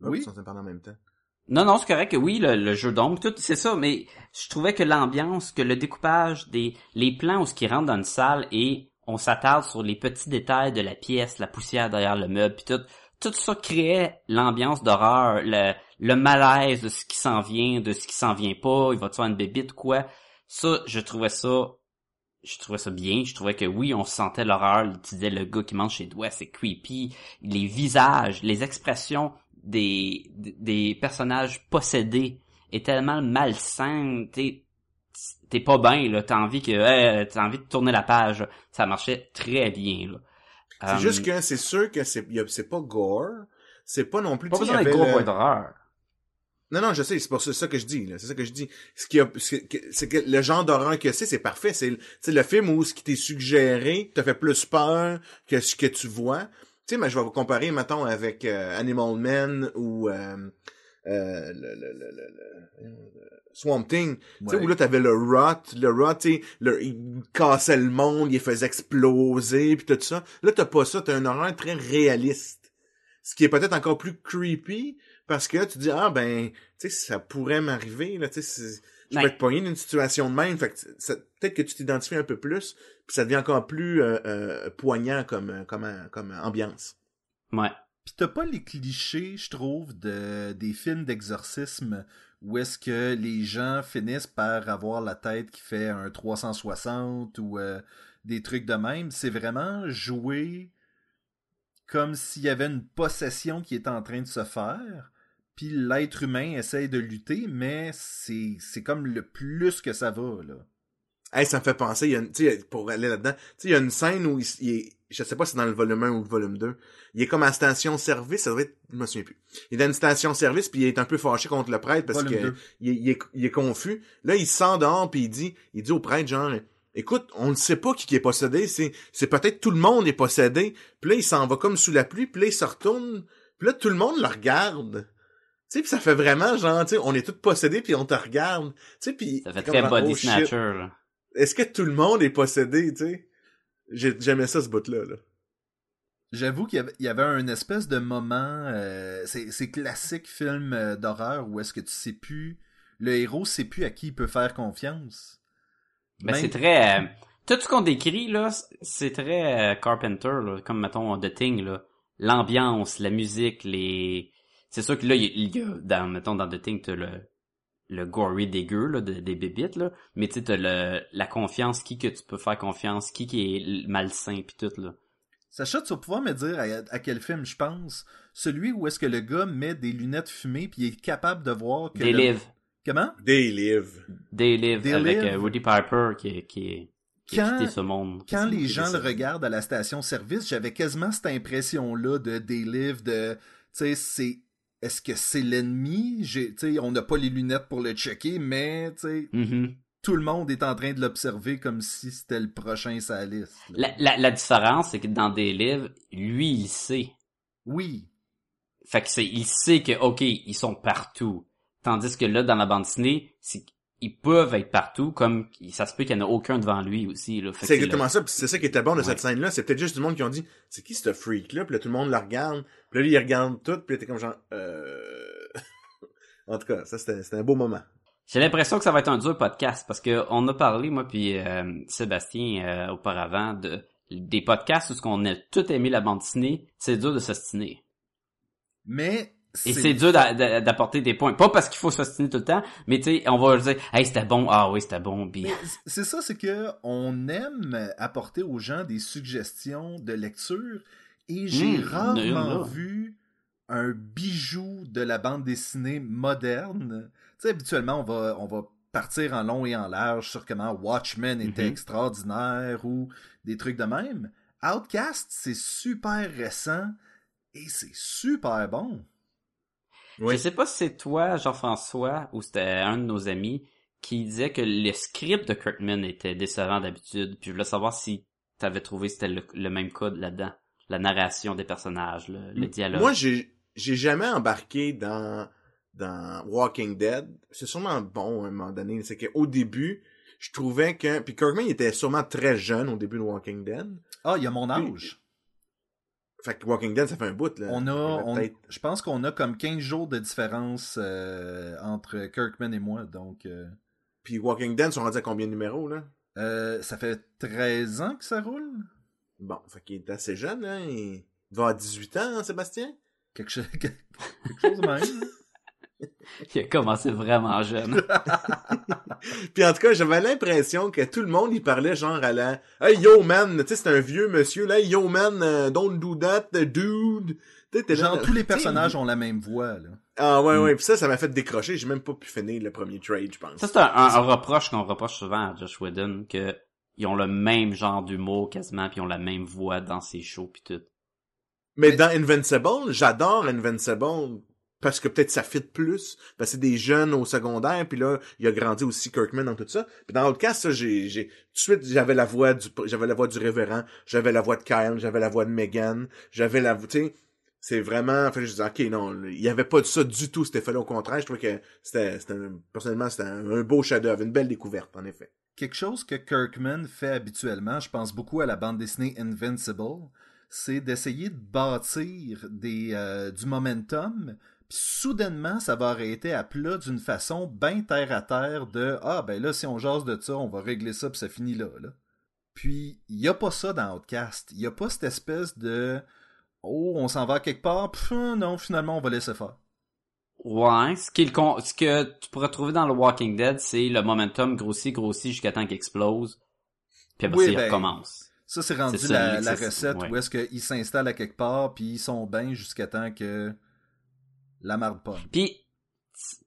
Oui. En même temps. Non, non, c'est correct que oui, le, le jeu d'ombre, tout, c'est ça, mais je trouvais que l'ambiance, que le découpage des, les plans où ce qui rentre dans une salle et on s'attarde sur les petits détails de la pièce, la poussière derrière le meuble, puis tout, tout ça créait l'ambiance d'horreur, le, le malaise de ce qui s'en vient, de ce qui s'en vient pas, il va te faire une bébite, quoi? Ça, je trouvais ça, je trouvais ça bien, je trouvais que oui, on sentait l'horreur, tu disais le gars qui mange ses doigts, c'est creepy, les visages, les expressions des, des personnages possédés est tellement malsain, t'es, t'es pas bien, là, t'as envie que, hey, t'as envie de tourner la page, ça marchait très bien, là. C'est Euh, juste que c'est sûr que c'est c'est pas gore. C'est pas non plus... pas besoin d'être le- point d'horreur. Non, non, je sais, c'est pour ça, que je dis, là. C'est ça que je dis. Ce qui a, c'est que le genre d'horreur que c'est, c'est parfait. C'est, le- film où ce qui t'est suggéré te fait plus peur que ce que tu vois. Tu sais, mais je vais vous comparer, mettons, avec euh, Animal Man ou euh, euh, le, le, le, le- le- Swamp Thing. Tu sais, où là, t'avais le rot, le rot, tu sais, le- il cassait le monde, il faisait exploser, puis tout ça. Là, t'as pas ça, t'as un horreur très réaliste. Ce qui est peut-être encore plus creepy, parce que là, tu dis, ah, ben, tu sais, ça pourrait m'arriver, là, tu sais, je Ouais. peux être pogné d'une situation de même, fait que peut-être que tu t'identifies un peu plus, puis ça devient encore plus euh, euh, poignant comme, euh, comme, euh, comme ambiance. Ouais. Puis t'as pas les clichés, je trouve, de, des films d'exorcisme où est-ce que les gens finissent par avoir la tête qui fait un 360 ou euh, des trucs de même? C'est vraiment joué comme s'il y avait une possession qui est en train de se faire? Puis l'être humain essaye de lutter, mais c'est c'est comme le plus que ça va, là. Hey, ça me fait penser, il y a une, pour aller là-dedans, tu sais, il y a une scène où il, il est, je sais pas si c'est dans le volume 1 ou le volume 2, il est comme à station-service, ça doit être, je me souviens plus. Il est dans une station-service, puis il est un peu fâché contre le prêtre parce Volume que il, est- il est, il est confus. Là, il sort dehors, puis il dit, il dit au prêtre, genre, écoute, on ne sait pas qui, qui est possédé, c'est, c'est peut-être tout le monde est possédé. Puis là, il s'en va comme sous la pluie, puis là, il se retourne, puis là, tout le monde le regarde. Tu sais, puis ça fait vraiment genre, tu sais, on est tous possédés, puis on te regarde. Tu sais, puis... Ça fait très comme, body oh, snatcher, là. Est-ce que tout le monde est possédé, tu sais? J'ai- J'aimais ça, ce bout-là, là. J'avoue qu'il y avait- il y avait un espèce de moment, euh, c'est c'est classique film euh, d'horreur où est-ce que tu sais plus, le héros sait plus à qui il peut faire confiance. Ben, Même- c'est très, euh, tout ce qu'on décrit, là, c'est très euh, Carpenter, là, comme, mettons, The Thing, là. L'ambiance, la musique, les... C'est sûr que là, il y a- il y a, dans, mettons, dans The Thing, t'as le, le gory dégueu, là, de- des bébites, là. Mais tu sais, t'as le, la confiance, qui que tu peux faire confiance, qui qui est malsain, pis tout, là. Sacha, tu vas pouvoir me dire à, à quel film je pense. Celui où est-ce que le gars met des lunettes fumées puis il est capable de voir que... They le- Live. Comment? Live. They Live, They avec Live. euh, Woody Piper, qui, qui, qui a Quand- quitté ce monde. Quand les gens le regardent à la station-service, j'avais quasiment cette impression-là de They Live, de... Tu sais, c'est... Est-ce que c'est l'ennemi? J'ai- on n'a pas les lunettes pour le checker, mais. Mhm. tout le monde est en train de l'observer comme si c'était le prochain sa liste. là. La, la, la différence, c'est que dans des livres, lui, il sait. Oui. Fait que c'est, il sait que, ok, ils sont partout. Tandis que là, dans la bande dessinée, c'est ils peuvent être partout, comme ça se peut qu'il n'y en a aucun devant lui aussi. Là. C'est le- exactement ça, puis c'est ça qui était bon de Ouais. cette scène-là. C'est peut-être juste du monde qui ont dit, c'est qui ce freak-là? Puis là, tout le monde la regarde. Puis là, lui, il regarde tout, puis là, t'es comme genre, euh... en tout cas, ça, c'était c'était un beau moment. J'ai l'impression que ça va être un dur podcast parce que on a parlé moi puis euh, Sébastien euh, auparavant de des podcasts où ce qu'on a tout aimé la bande dessinée, c'est dur de s'ostiner. Mais Et c'est dur d'a- d'a- d'apporter des points. Pas parce qu'il faut s'ostiner tout le temps, mais tu sais, on va dire Hey, c'était bon, ah oui, c'était bon, puis c'est ça, c'est que on aime apporter aux gens des suggestions de lecture et j'ai Mmh, rarement vu un bijou de la bande dessinée moderne. Tu sais, habituellement, on va, on va partir en long et en large sur comment Watchmen était Mhm. extraordinaire ou des trucs de même. Outcast, c'est super récent et c'est super bon. Oui. Je sais pas si c'est toi, Jean-François, ou c'était un de nos amis, qui disait que le script de Kirkman était décevant d'habitude. Puis je voulais savoir si t'avais trouvé que c'était le, le même cas là-dedans. La narration des personnages, le, le dialogue. Moi, j'ai j'ai jamais embarqué dans dans Walking Dead. C'est sûrement bon à un moment donné. C'est qu'au début, je trouvais que puis Kirkman il était sûrement très jeune au début de Walking Dead. Ah, il y a mon âge. Fait que Walking Dead, ça fait un bout là. On a, on- je pense qu'on a comme 15 jours de différence euh, entre Kirkman et moi, donc euh, Puis Walking Dead sont rendus à combien de numéros là? Euh, ça fait 13 ans que ça roule. Bon, fait qu'il est assez jeune hein. Il va à 18 ans, hein, Sébastien? Quelque, chose- quelque chose de même. Il a commencé vraiment jeune. Puis en tout cas, j'avais l'impression que tout le monde il parlait genre à la Hey yo man, tu sais c'est un vieux monsieur là, Hey, yo man, euh, don't do that, uh, dude. Tu sais, t'es là, Genre, tous les personnages ont la même voix, là. Ah ouais Mm. ouais, puis ça ça m'a fait décrocher, j'ai même pas pu finir le premier trade, je pense. Ça, c'est un, un- un reproche qu'on reproche souvent à Josh Whedon, que ils ont le même genre d'humour quasiment, puis ils ont la même voix dans ses shows, puis tout. Mais dans Invincible, j'adore Invincible parce que peut-être ça fit plus, parce que c'est des jeunes au secondaire, puis là, il a grandi aussi Kirkman dans tout ça. Puis dans Outcast, ça, j'ai, tout de suite, j'avais la voix du, j'avais la voix du révérend, j'avais la voix de Kyle, j'avais la voix de Megan, j'avais la voix, tu sais, c'est vraiment, en fait, je disais, ok, non, il y avait pas de ça du tout, cet effet-là, au contraire, je trouvais que c'était, c'était personnellement, c'était un, un beau chef-d'œuvre, une belle découverte, en effet. Quelque chose que Kirkman fait habituellement, je pense beaucoup à la bande dessinée Invincible, c'est d'essayer de bâtir des, euh, du momentum, puis soudainement, ça va arrêter à plat d'une façon bien terre à terre de Ah, ben là, si on jase de ça, on va régler ça, puis ça finit là. là. Puis, il n'y a pas ça dans Outcast. Il n'y a pas cette espèce de Oh, on s'en va quelque part, pff, non, finalement, on va laisser faire. Ouais, ce, con- ce que tu pourrais trouver dans le Walking Dead, c'est le momentum grossit, grossit jusqu'à temps qu'il explose, puis après Oui, ça, il ben, recommence. Ça, c'est rendu ça, la, recette ouais. où est-ce qu'ils s'installent à quelque part, puis ils sont bien jusqu'à temps que la marde pomme. Puis,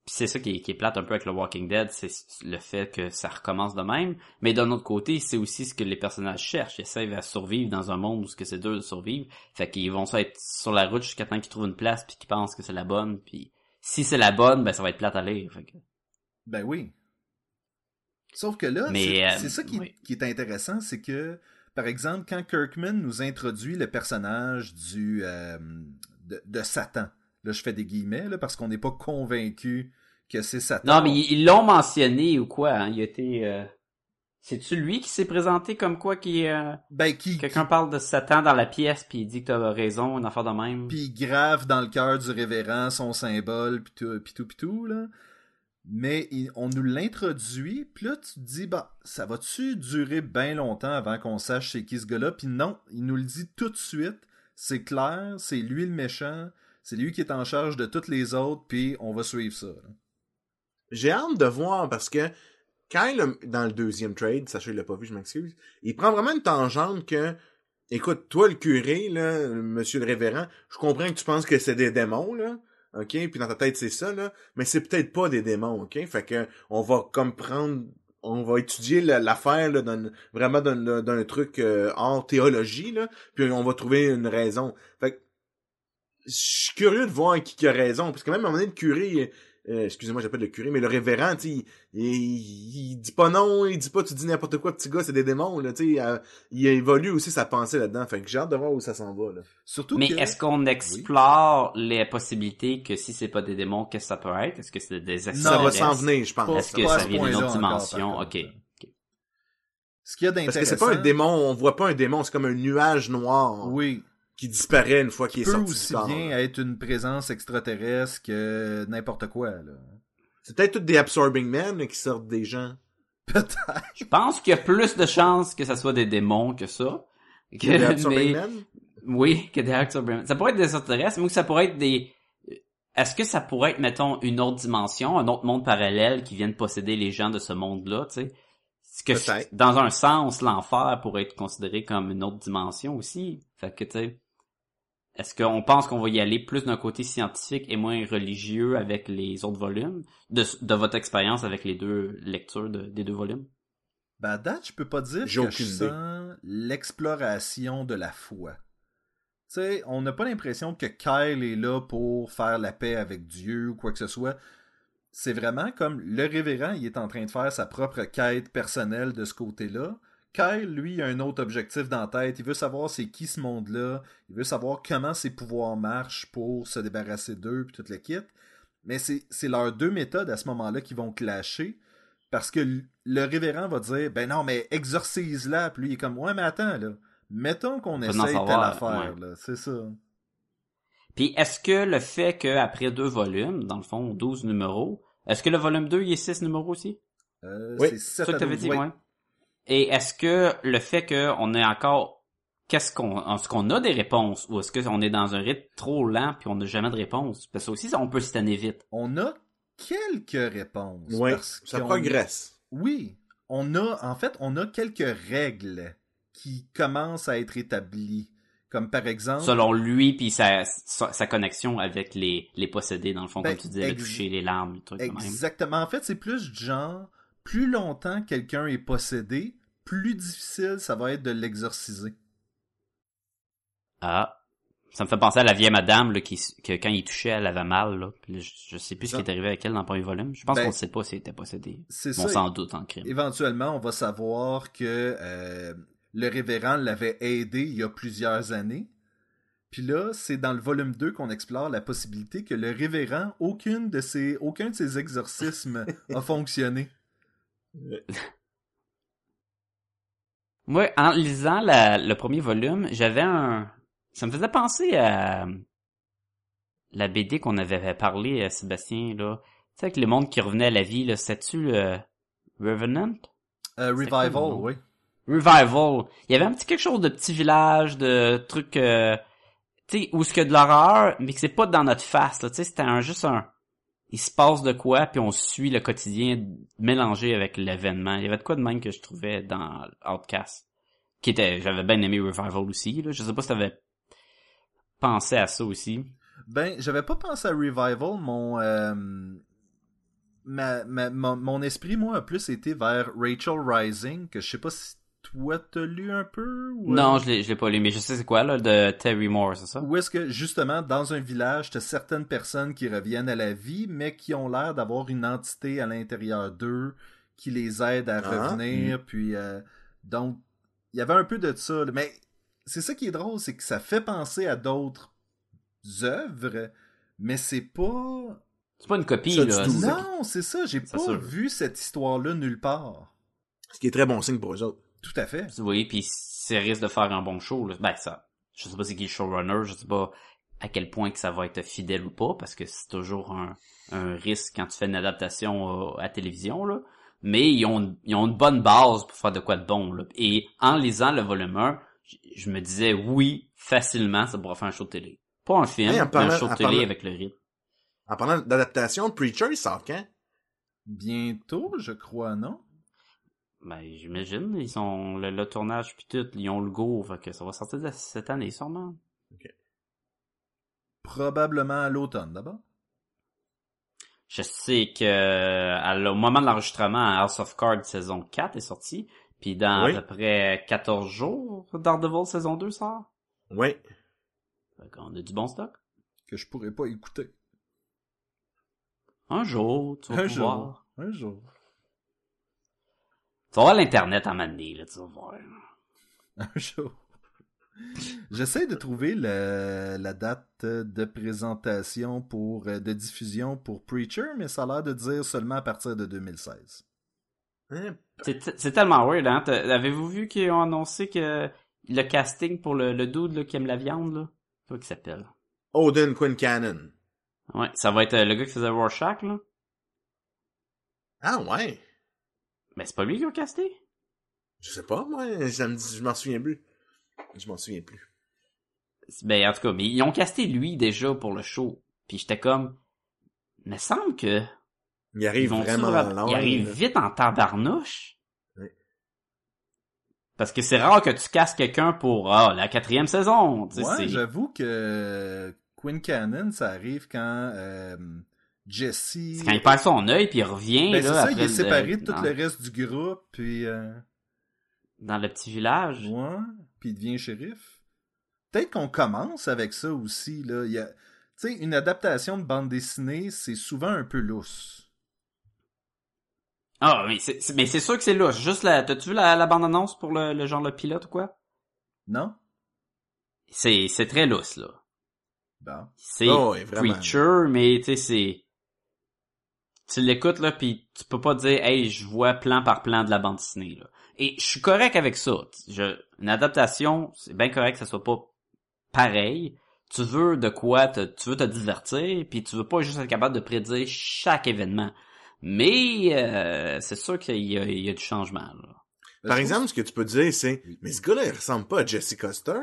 c'est ça qui est, qui est plate un peu avec le Walking Dead, c'est le fait que ça recommence de même. Mais d'un autre côté, c'est aussi ce que les personnages cherchent. Ils essaient à survivre dans un monde où ce que c'est dur de survivre. Fait qu'ils vont ça être sur la route jusqu'à temps qu'ils trouvent une place puis qu'ils pensent que c'est la bonne. Puis si c'est la bonne, ben ça va être plate à lire. Fait que- Ben oui. Sauf que là, Mais, c'est euh, c'est ça qui, oui. qui est intéressant, c'est que, par exemple, quand Kirkman nous introduit le personnage du euh, de, de Satan, là je fais des guillemets, là, parce qu'on n'est pas convaincu que c'est Satan. Non, mais ils l'ont mentionné ou quoi. Hein? Il été... euh, C'est-tu lui qui s'est présenté comme quoi qui euh, ben, qui, Quelqu'un parle de Satan dans la pièce puis il dit que t'as raison, une affaire de même. puis il grave dans le cœur du révérend son symbole, puis tout, puis tout, puis tout, là. Mais il- on nous l'introduit, puis là, tu te dis, bah, ça va-tu durer bien longtemps avant qu'on sache c'est qui ce gars-là? Puis non, il nous le dit tout de suite, c'est clair, c'est lui le méchant, c'est lui qui est en charge de toutes les autres, puis on va suivre ça. J'ai hâte de voir parce que Kyle, dans le deuxième trade, sachez, il l'a pas vu, je m'excuse, il prend vraiment une tangente que, écoute, toi, le curé, là, monsieur le révérend, je comprends que tu penses que c'est des démons, là, ok, puis dans ta tête, c'est ça, là, mais c'est peut-être pas des démons, ok, fait que, on va comme prendre, on va étudier la- l'affaire, là, vraiment d'un, d'un truc euh, hors théologie, là, puis on va trouver une raison. Fait que, je suis curieux de voir qui, qui a raison, parce que même à un moment donné, le curé, euh, excusez-moi, j'appelle le curé, mais le révérend, tu sais, il, il, il dit pas non, il dit pas tu dis n'importe quoi, petit gars, c'est des démons, là, tu sais, euh, il évolue aussi sa pensée là-dedans, fait que j'ai hâte de voir où ça s'en va, là. Surtout Mais que... est-ce qu'on explore les possibilités que si c'est pas des démons, qu'est-ce que ça peut être? Est-ce que c'est des Ça va s'en venir, je pense. Est-ce que ça vient d'une autre dimension? Ok. Ce qu'il y a Parce d'intéressant... que c'est pas un démon, on voit pas un démon, c'est comme un nuage noir Oui. Qui disparaît une fois qu'il est peut sorti aussi du corps. bien être une présence extraterrestre que n'importe quoi, là. C'est peut-être tous des absorbing men là, qui sortent des gens. Peut-être. Je pense qu'il y a plus de chances que ça soit des démons que ça. Que, Des absorbing mais- men? Oui, que des extraterrestres. Ça pourrait être des extraterrestres, mais que ça pourrait être des... Est-ce que ça pourrait être, mettons, une autre dimension, un autre monde parallèle qui vienne posséder les gens de ce monde-là, tu sais? Que, Peut-être. dans un sens, l'enfer pourrait être considéré comme une autre dimension aussi? Fait que, tu sais, est-ce qu'on pense qu'on va y aller plus d'un côté scientifique et moins religieux avec les autres volumes? De, de votre expérience avec les deux lectures de- des deux volumes? Ben, à date, je peux pas dire que je idée. sens l'exploration de la foi. Tu sais, on n'a pas l'impression que Kyle est là pour faire la paix avec Dieu ou quoi que ce soit. C'est vraiment comme le révérend, il est en train de faire sa propre quête personnelle de ce côté-là. Kyle, lui, a un autre objectif dans la tête. Il veut savoir c'est qui ce monde-là. Il veut savoir comment ses pouvoirs marchent pour se débarrasser d'eux puis toute le kit. Mais c'est c'est leurs deux méthodes à ce moment-là qui vont clasher. Parce que le révérend va dire Ben non, mais exorcise-la. Puis lui, il est comme Ouais, mais attends, là. Mettons qu'on essaye telle affaire, ouais. là. C'est ça. Puis est-ce que le fait qu'après deux volumes, dans le fond, 12 numéros, est-ce que le volume 2, il est 6 numéros aussi? Euh, Oui, c'est ça que t'avais dit, ouais. Et est-ce que le fait qu'on ait encore... Qu'est-ce qu'on... Est-ce qu'on a des réponses? Ou est-ce qu'on est dans un rythme trop lent puis on n'a jamais de réponse? Parce que aussi, ça, on peut se tanner vite. On a quelques réponses. Oui, parce ça progresse. Oui. On a, en fait, on a quelques règles qui commencent à être établies. Comme par exemple. Selon lui puis sa, sa, sa connexion avec les, les possédés, dans le fond, Ben, comme tu disais, le toucher, les larmes, les trucs de même. Exactement. En fait, c'est plus genre, plus longtemps quelqu'un est possédé, plus difficile ça va être de l'exorciser. Ah. Ça me fait penser à la vieille madame là, qui, que quand il touchait, elle avait mal. Là. Puis je, je sais plus ce qui est arrivé avec elle dans le premier volume. Je pense Ben, qu'on ne sait pas si elle était possédée. C'est On ça. s'en doute en crime. Éventuellement, on va savoir que euh, le révérend l'avait aidé il y a plusieurs années. Puis là, c'est dans le volume 2 qu'on explore la possibilité que le révérend, aucune de ses, aucun de ses exorcismes a fonctionné. Moi, en lisant la- le premier volume, j'avais un... Ça me faisait penser à la BD qu'on avait parlé, à Sébastien, là. Tu sais, avec les mondes qui revenaient à la vie, là, c'était-tu le Revenant? Euh, quoi Revival, le oui. Revival. Il y avait un petit quelque chose de petit village, de trucs, euh, tu sais, où ce que de l'horreur, mais que c'est pas dans notre face, là. Tu sais, c'était un, juste un... Il se passe de quoi, puis on suit le quotidien mélangé avec l'événement. Il y avait de quoi de même que je trouvais dans Outcast. Qui était, j'avais bien aimé Revival aussi, là. Je sais pas si t'avais pensé à ça aussi. Ben, j'avais pas pensé à Revival, mon, euh, mon, mon esprit, moi, a plus été vers Rachel Rising, que je sais pas si toi t'as lu un peu ou... euh, Non, je l'ai, je l'ai pas lu, mais je sais c'est quoi, là, de Terry Moore, c'est ça? Ou est-ce que, justement, dans un village, t'as certaines personnes qui reviennent à la vie, mais qui ont l'air d'avoir une entité à l'intérieur d'eux qui les aide à Ah. revenir, puis... euh, donc, il y avait un peu de ça, là. mais c'est ça qui est drôle, c'est que ça fait penser à d'autres œuvres, mais c'est pas... C'est pas une copie, Ça, là. Non, c'est ça, j'ai pas sûr. vu cette histoire-là nulle part. Ce qui est très bon signe pour eux autres. Tout à fait. Oui, puis ça risque de faire un bon show. Là. Ben ça, je sais pas c'est qui le showrunner, je sais pas à quel point que ça va être fidèle ou pas, parce que c'est toujours un, un risque quand tu fais une adaptation euh, à télévision, là. Mais ils ont, ils ont une bonne base pour faire de quoi de bon. Là. Et en lisant le volume 1, j- je me disais oui, facilement, ça pourra faire un show de télé. Pas un film, Hey, mais un show de télé parlant- avec le rythme. En parlant d'adaptation, Preacher, il sort quand? Bientôt, je crois, non? Ben, j'imagine, ils sont le, le tournage puis tout, ils ont le go, fait que ça va sortir de cette année sûrement. Probablement à l'automne, d'abord? Je sais que à au moment de l'enregistrement, House of Cards saison 4 est sorti, puis dans Oui. à peu près 14 jours, Daredevil saison 2 sort. Oui. Fait qu'on a du bon stock. Que je pourrais pas écouter. Un jour, tu vas Un pouvoir. jour. Un jour. Tu vas voir l'internet à m'amener, là, tu vas voir. Un jour. J'essaie de trouver le- la date de présentation pour euh, de diffusion pour Preacher, mais ça a l'air de dire seulement à partir de 2016. Hein? C'est tellement weird, hein? Avez-vous vu qu'ils ont annoncé que le casting pour le, le dude, là, qui aime la viande, là? Quoi qu'il s'appelle? Odin Quinn Cannon. Ouais, ça va être euh, le gars qui faisait Rorschach, là. Ah ouais? Mais c'est pas lui qui a casté? Je sais pas, moi, je m'en souviens plus. Je m'en souviens plus. Ben, en tout cas, mais ils ont casté lui déjà pour le show. Puis j'étais comme, me semble que Il ils arrive vraiment loin. ils arrivent là. vite en tabarnouche. Oui. Parce que c'est rare que tu casses quelqu'un pour ah, la quatrième saison. tu sais, Ouais, j'avoue que Quinn Cannon, ça arrive quand euh, Jesse. c'est quand il perd son œil puis il revient Ben, c'est là, ça, après il est le- séparé de tout dans, le reste du groupe, puis euh, dans le petit village. ouais, puis il devient shérif. Peut-être qu'on commence avec ça aussi là. Il y a, tu sais, une adaptation de bande dessinée, c'est souvent un peu lousse. Ah, mais c'est c'est- mais c'est sûr que c'est louche. Juste la, t'as-tu vu la, la bande-annonce pour le, le genre le pilote ou quoi? Non? C'est, c'est très lousse, là. Bon. C'est Oh. Preacher, mais tu sais, c'est... Tu l'écoutes, là, puis tu peux pas dire « Hey, je vois plan par plan de la bande dessinée, là. » Et je suis correct avec ça. Je, une adaptation, c'est bien correct que ça soit pas pareil. Tu veux de quoi, te, tu veux te divertir, puis tu veux pas juste être capable de prédire chaque événement. Mais euh, c'est sûr qu'il y a, il y a du changement, là. Par exemple, ce que tu peux dire, c'est, mais ce gars-là, il ressemble pas à Jesse Custer.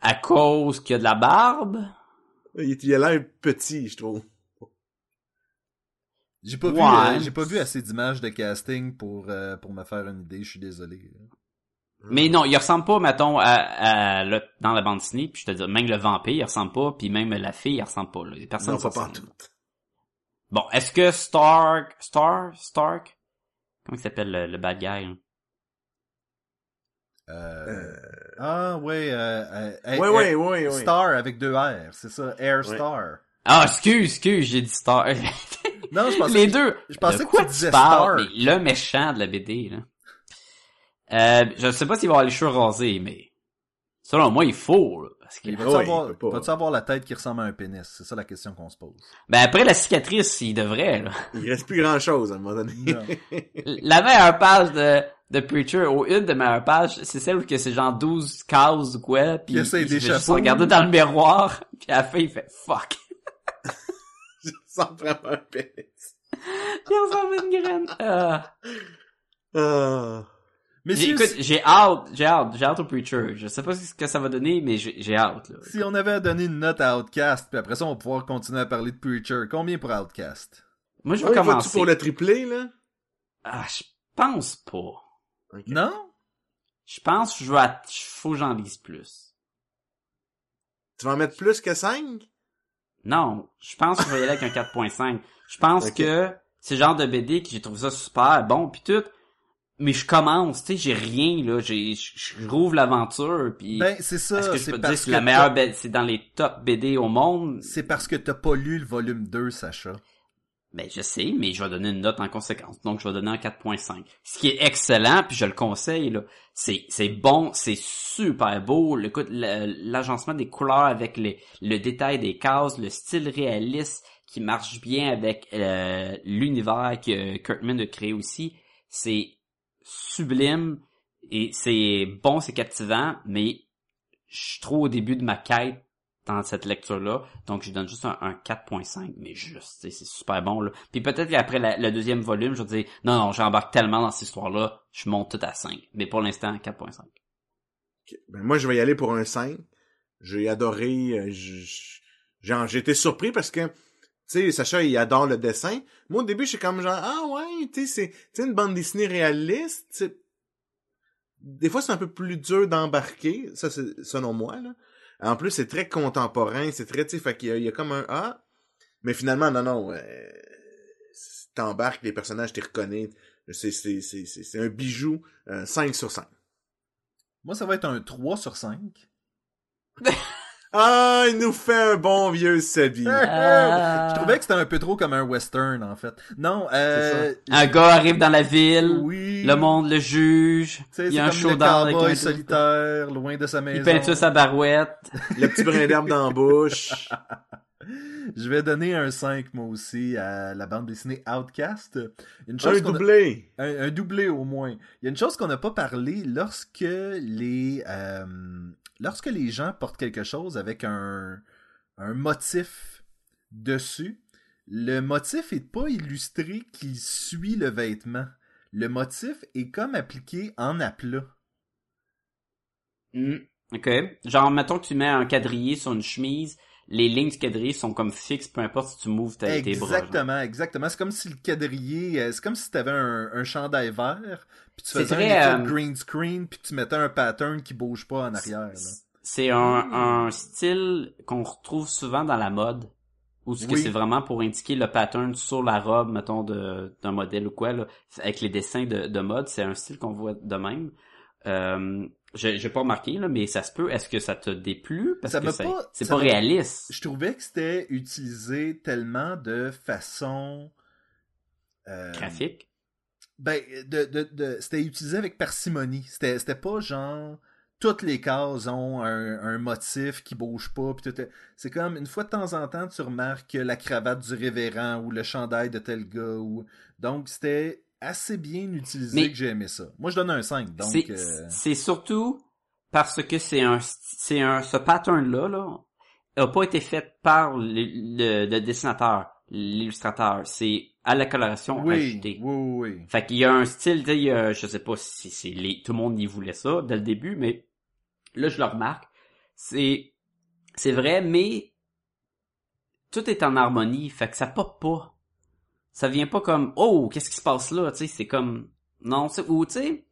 À cause qu'il y a de la barbe? Il, il a l'air petit, je trouve. J'ai pas, vu, Ouais. euh, j'ai pas vu assez d'images de casting pour, euh, pour me faire une idée, je suis désolé. Mais non, il ressemble pas, mettons, à, à le- dans la bande dessinée, puis je te dis, même le vampire, il ressemble pas, puis même la fille, il ressemble pas. Là. Les personnes Non, pas ressemblent. pantoute. Bon, est-ce que Stark, Star, Stark, comment il s'appelle le, le bad guy? hein? Euh, Euh, Ah, ouais, euh, euh, ouais, Air- ouais, ouais, ouais. Star avec deux R, c'est ça, Air. Star. Ah, excuse, excuse, j'ai dit Star. Non, je pensais Les que- deux. je pensais De que tu disais. Mais le méchant de la BD, là. Euh, je sais pas s'il va avoir les cheveux rasés, mais selon moi, il faut, là, parce que Il Ah va-tu avoir, avoir la tête qui ressemble à un pénis? C'est ça la question qu'on se pose. ben après la cicatrice, il devrait, là. Il reste plus grand chose à un moment donné. La meilleure page de, de Preacher, ou une des meilleures pages, c'est celle où que c'est genre 12 cases ou quoi, puis Il fait juste regarder dans le miroir, puis à la fin, il fait « fuck Sans vraiment un pénis. ». Il ressemble à une graine. Ah. Ah. Mais J'ai- si, Écoute, j'ai hâte, j'ai hâte, j'ai hâte au Preacher. Je sais pas ce que ça va donner, mais j'ai hâte, là. si on avait à donner une note à Outcast, puis après ça, on va pouvoir continuer à parler de Preacher. Combien pour Outcast? Moi, je vais Ouais, vas-tu commencer. pour le triplé, là? Ah, je pense pas. Non? Je pense que je vais, att- faut que j'en lise plus. Tu vas en mettre plus que 5? Non, je pense que je vais y aller avec un 4.5. Je pense que c'est le genre de BD que j'ai trouvé ça super bon puis tout. Mais je commence, tu sais, j'ai rien là, j'ai je je rouvre l'aventure puis Ben, c'est ça. est-ce que je c'est peux te dire que que la meilleure BD, c'est dans les top BD au monde? C'est parce que t'as pas lu le volume 2, Sacha. Ben je sais, mais je vais donner une note en conséquence. Donc je vais donner un 4.5. Ce qui est excellent, puis je le conseille là. C'est c'est bon, c'est super beau. Écoute, l'agencement des couleurs avec le détail des cases, le style réaliste qui marche bien avec euh, l'univers que Kirkman a créé aussi, c'est sublime et c'est bon, c'est captivant, mais je suis trop au début de ma quête dans cette lecture-là. Donc, je lui donne juste un, un 4.5, mais juste, c'est super bon, là. Puis peut-être qu'après le deuxième volume, je vais dire, non, non, j'embarque tellement dans cette histoire-là, je monte tout à 5. Mais pour l'instant, 4.5. Ok. Ben, moi, je vais y aller pour un 5. J'ai adoré, euh, j'ai été surpris parce que, tu sais, Sacha, il adore le dessin. Moi, au début, j'étais comme genre, ah ouais, tu sais, c'est, une bande dessinée réaliste. Des fois, c'est un peu plus dur d'embarquer, ça, c'est, selon moi, là. En plus, c'est très contemporain, c'est très, tu sais, fait qu'il y a, il y a comme un ah. Mais finalement, non, non, euh, t'embarques, les personnages, t'y reconnais. C'est, c'est, c'est, c'est, c'est un bijou, euh, 5 sur 5. Moi, ça va être un 3 sur 5. Ah, il nous fait un bon vieux Sabi. Ah. Je trouvais que c'était un peu trop comme un western, en fait. Non, euh... Un gars arrive dans la ville, Oui. le monde le juge, Tu sais, il y c'est a un showdown avec cowboy un solitaire, loin de sa maison. Il peinture sa barouette. Le petit brin d'herbe dans la bouche. Je vais donner un 5, moi aussi, à la bande dessinée Outcast. Une chose Un a- doublé. un, un doublé au moins. Il y a une chose qu'on n'a pas parlé lorsque les euh, lorsque les gens portent quelque chose avec un, motif dessus. Le motif est pas illustré qui suit le vêtement. Le motif est comme appliqué en aplat. Hmm. Ok. Genre, mettons que tu mets un quadrillé sur une chemise, les lignes du quadrillé sont comme fixes, peu importe si tu moves tes, tes bras. Exactement, exactement. C'est comme si le quadrillé, euh, c'est comme si tu avais un, un chandail vert, puis tu faisais très, un euh, green screen, puis tu mettais un pattern qui bouge pas en arrière. C'est un, un style qu'on retrouve souvent dans la mode. Ou ce que c'est vraiment pour indiquer le pattern sur la robe, mettons, d'un modèle ou quoi, là. Avec les dessins de, de mode, c'est un style qu'on voit de même. Euh, j'ai, pas remarqué, là, mais ça se peut. Est-ce que ça te déplu? Parce Ça que c'est, pas- ça réaliste. Je trouvais que c'était utilisé tellement de façon euh, Graphique? Ben, de, de, de, c'était utilisé avec parcimonie. C'était, c'était pas genre toutes les cases ont un, un motif qui bouge pas. C'est comme une fois de temps en temps, tu remarques la cravate du révérend ou le chandail de tel gars. Ou... Donc, c'était assez bien utilisé Mais- que j'ai aimé ça. Moi, je donne un 5. Donc, c'est, euh, c'est surtout parce que c'est un, st- c'est un, ce pattern-là, là, a pas été fait par le, le, le dessinateur, l'illustrateur. C'est à la coloration oui, ajoutée. oui, oui, oui. Fait qu'il y a un style, tu sais, il y a- je sais pas si c'est les, tout le monde y voulait ça dès le début, mais là, je le remarque. C'est, c'est vrai, mais tout est en harmonie, fait que ça pop pas. Ça vient pas comme, oh, qu'est-ce qui se passe là, tu sais, c'est comme, non, c'est, ou tu sais,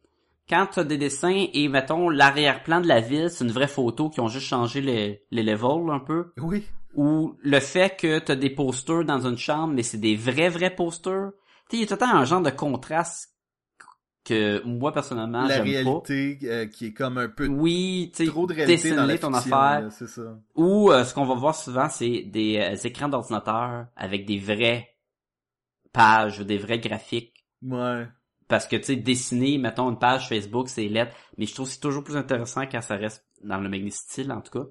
quand t'as des dessins et, mettons, l'arrière-plan de la ville, c'est une vraie photo qui ont juste changé les, les levels un peu, Oui, ou le fait que t'as des posters dans une chambre, mais c'est des vrais, vrais posters. Tu sais, il y a tout le temps un genre de contraste que moi, personnellement, la j'aime réalité euh, qui est comme un peu pas. Oui, tu sais, trop de réalité dans la ton fiction, affaire. ça. Ou euh, ce qu'on va voir souvent, c'est des euh, écrans d'ordinateur avec des vraies pages ou des vrais graphiques. Ouais. Parce que, tu sais, dessiner, mettons, une page Facebook, c'est lettre. Mais je trouve que c'est toujours plus intéressant quand ça reste dans le même style, en tout cas.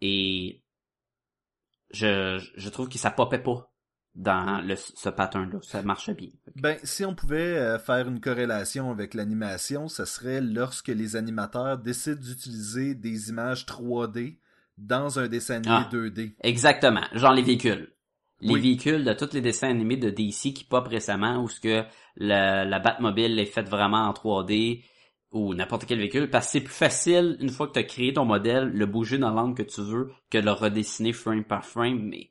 Et je, je trouve que ça popait pas dans le, ce pattern-là. Ça marchait bien. Ben, si on pouvait euh, faire une corrélation avec l'animation, ce serait lorsque les animateurs décident d'utiliser des images 3D dans un dessin animé Ah. 2D. Exactement. Genre les véhicules. Les Oui. véhicules de tous les dessins animés de DC qui pop récemment où ce que la, la Batmobile est faite vraiment en 3D ou n'importe quel véhicule parce que c'est plus facile une fois que tu as créé ton modèle le bouger dans l'angle que tu veux que de le redessiner frame par frame mais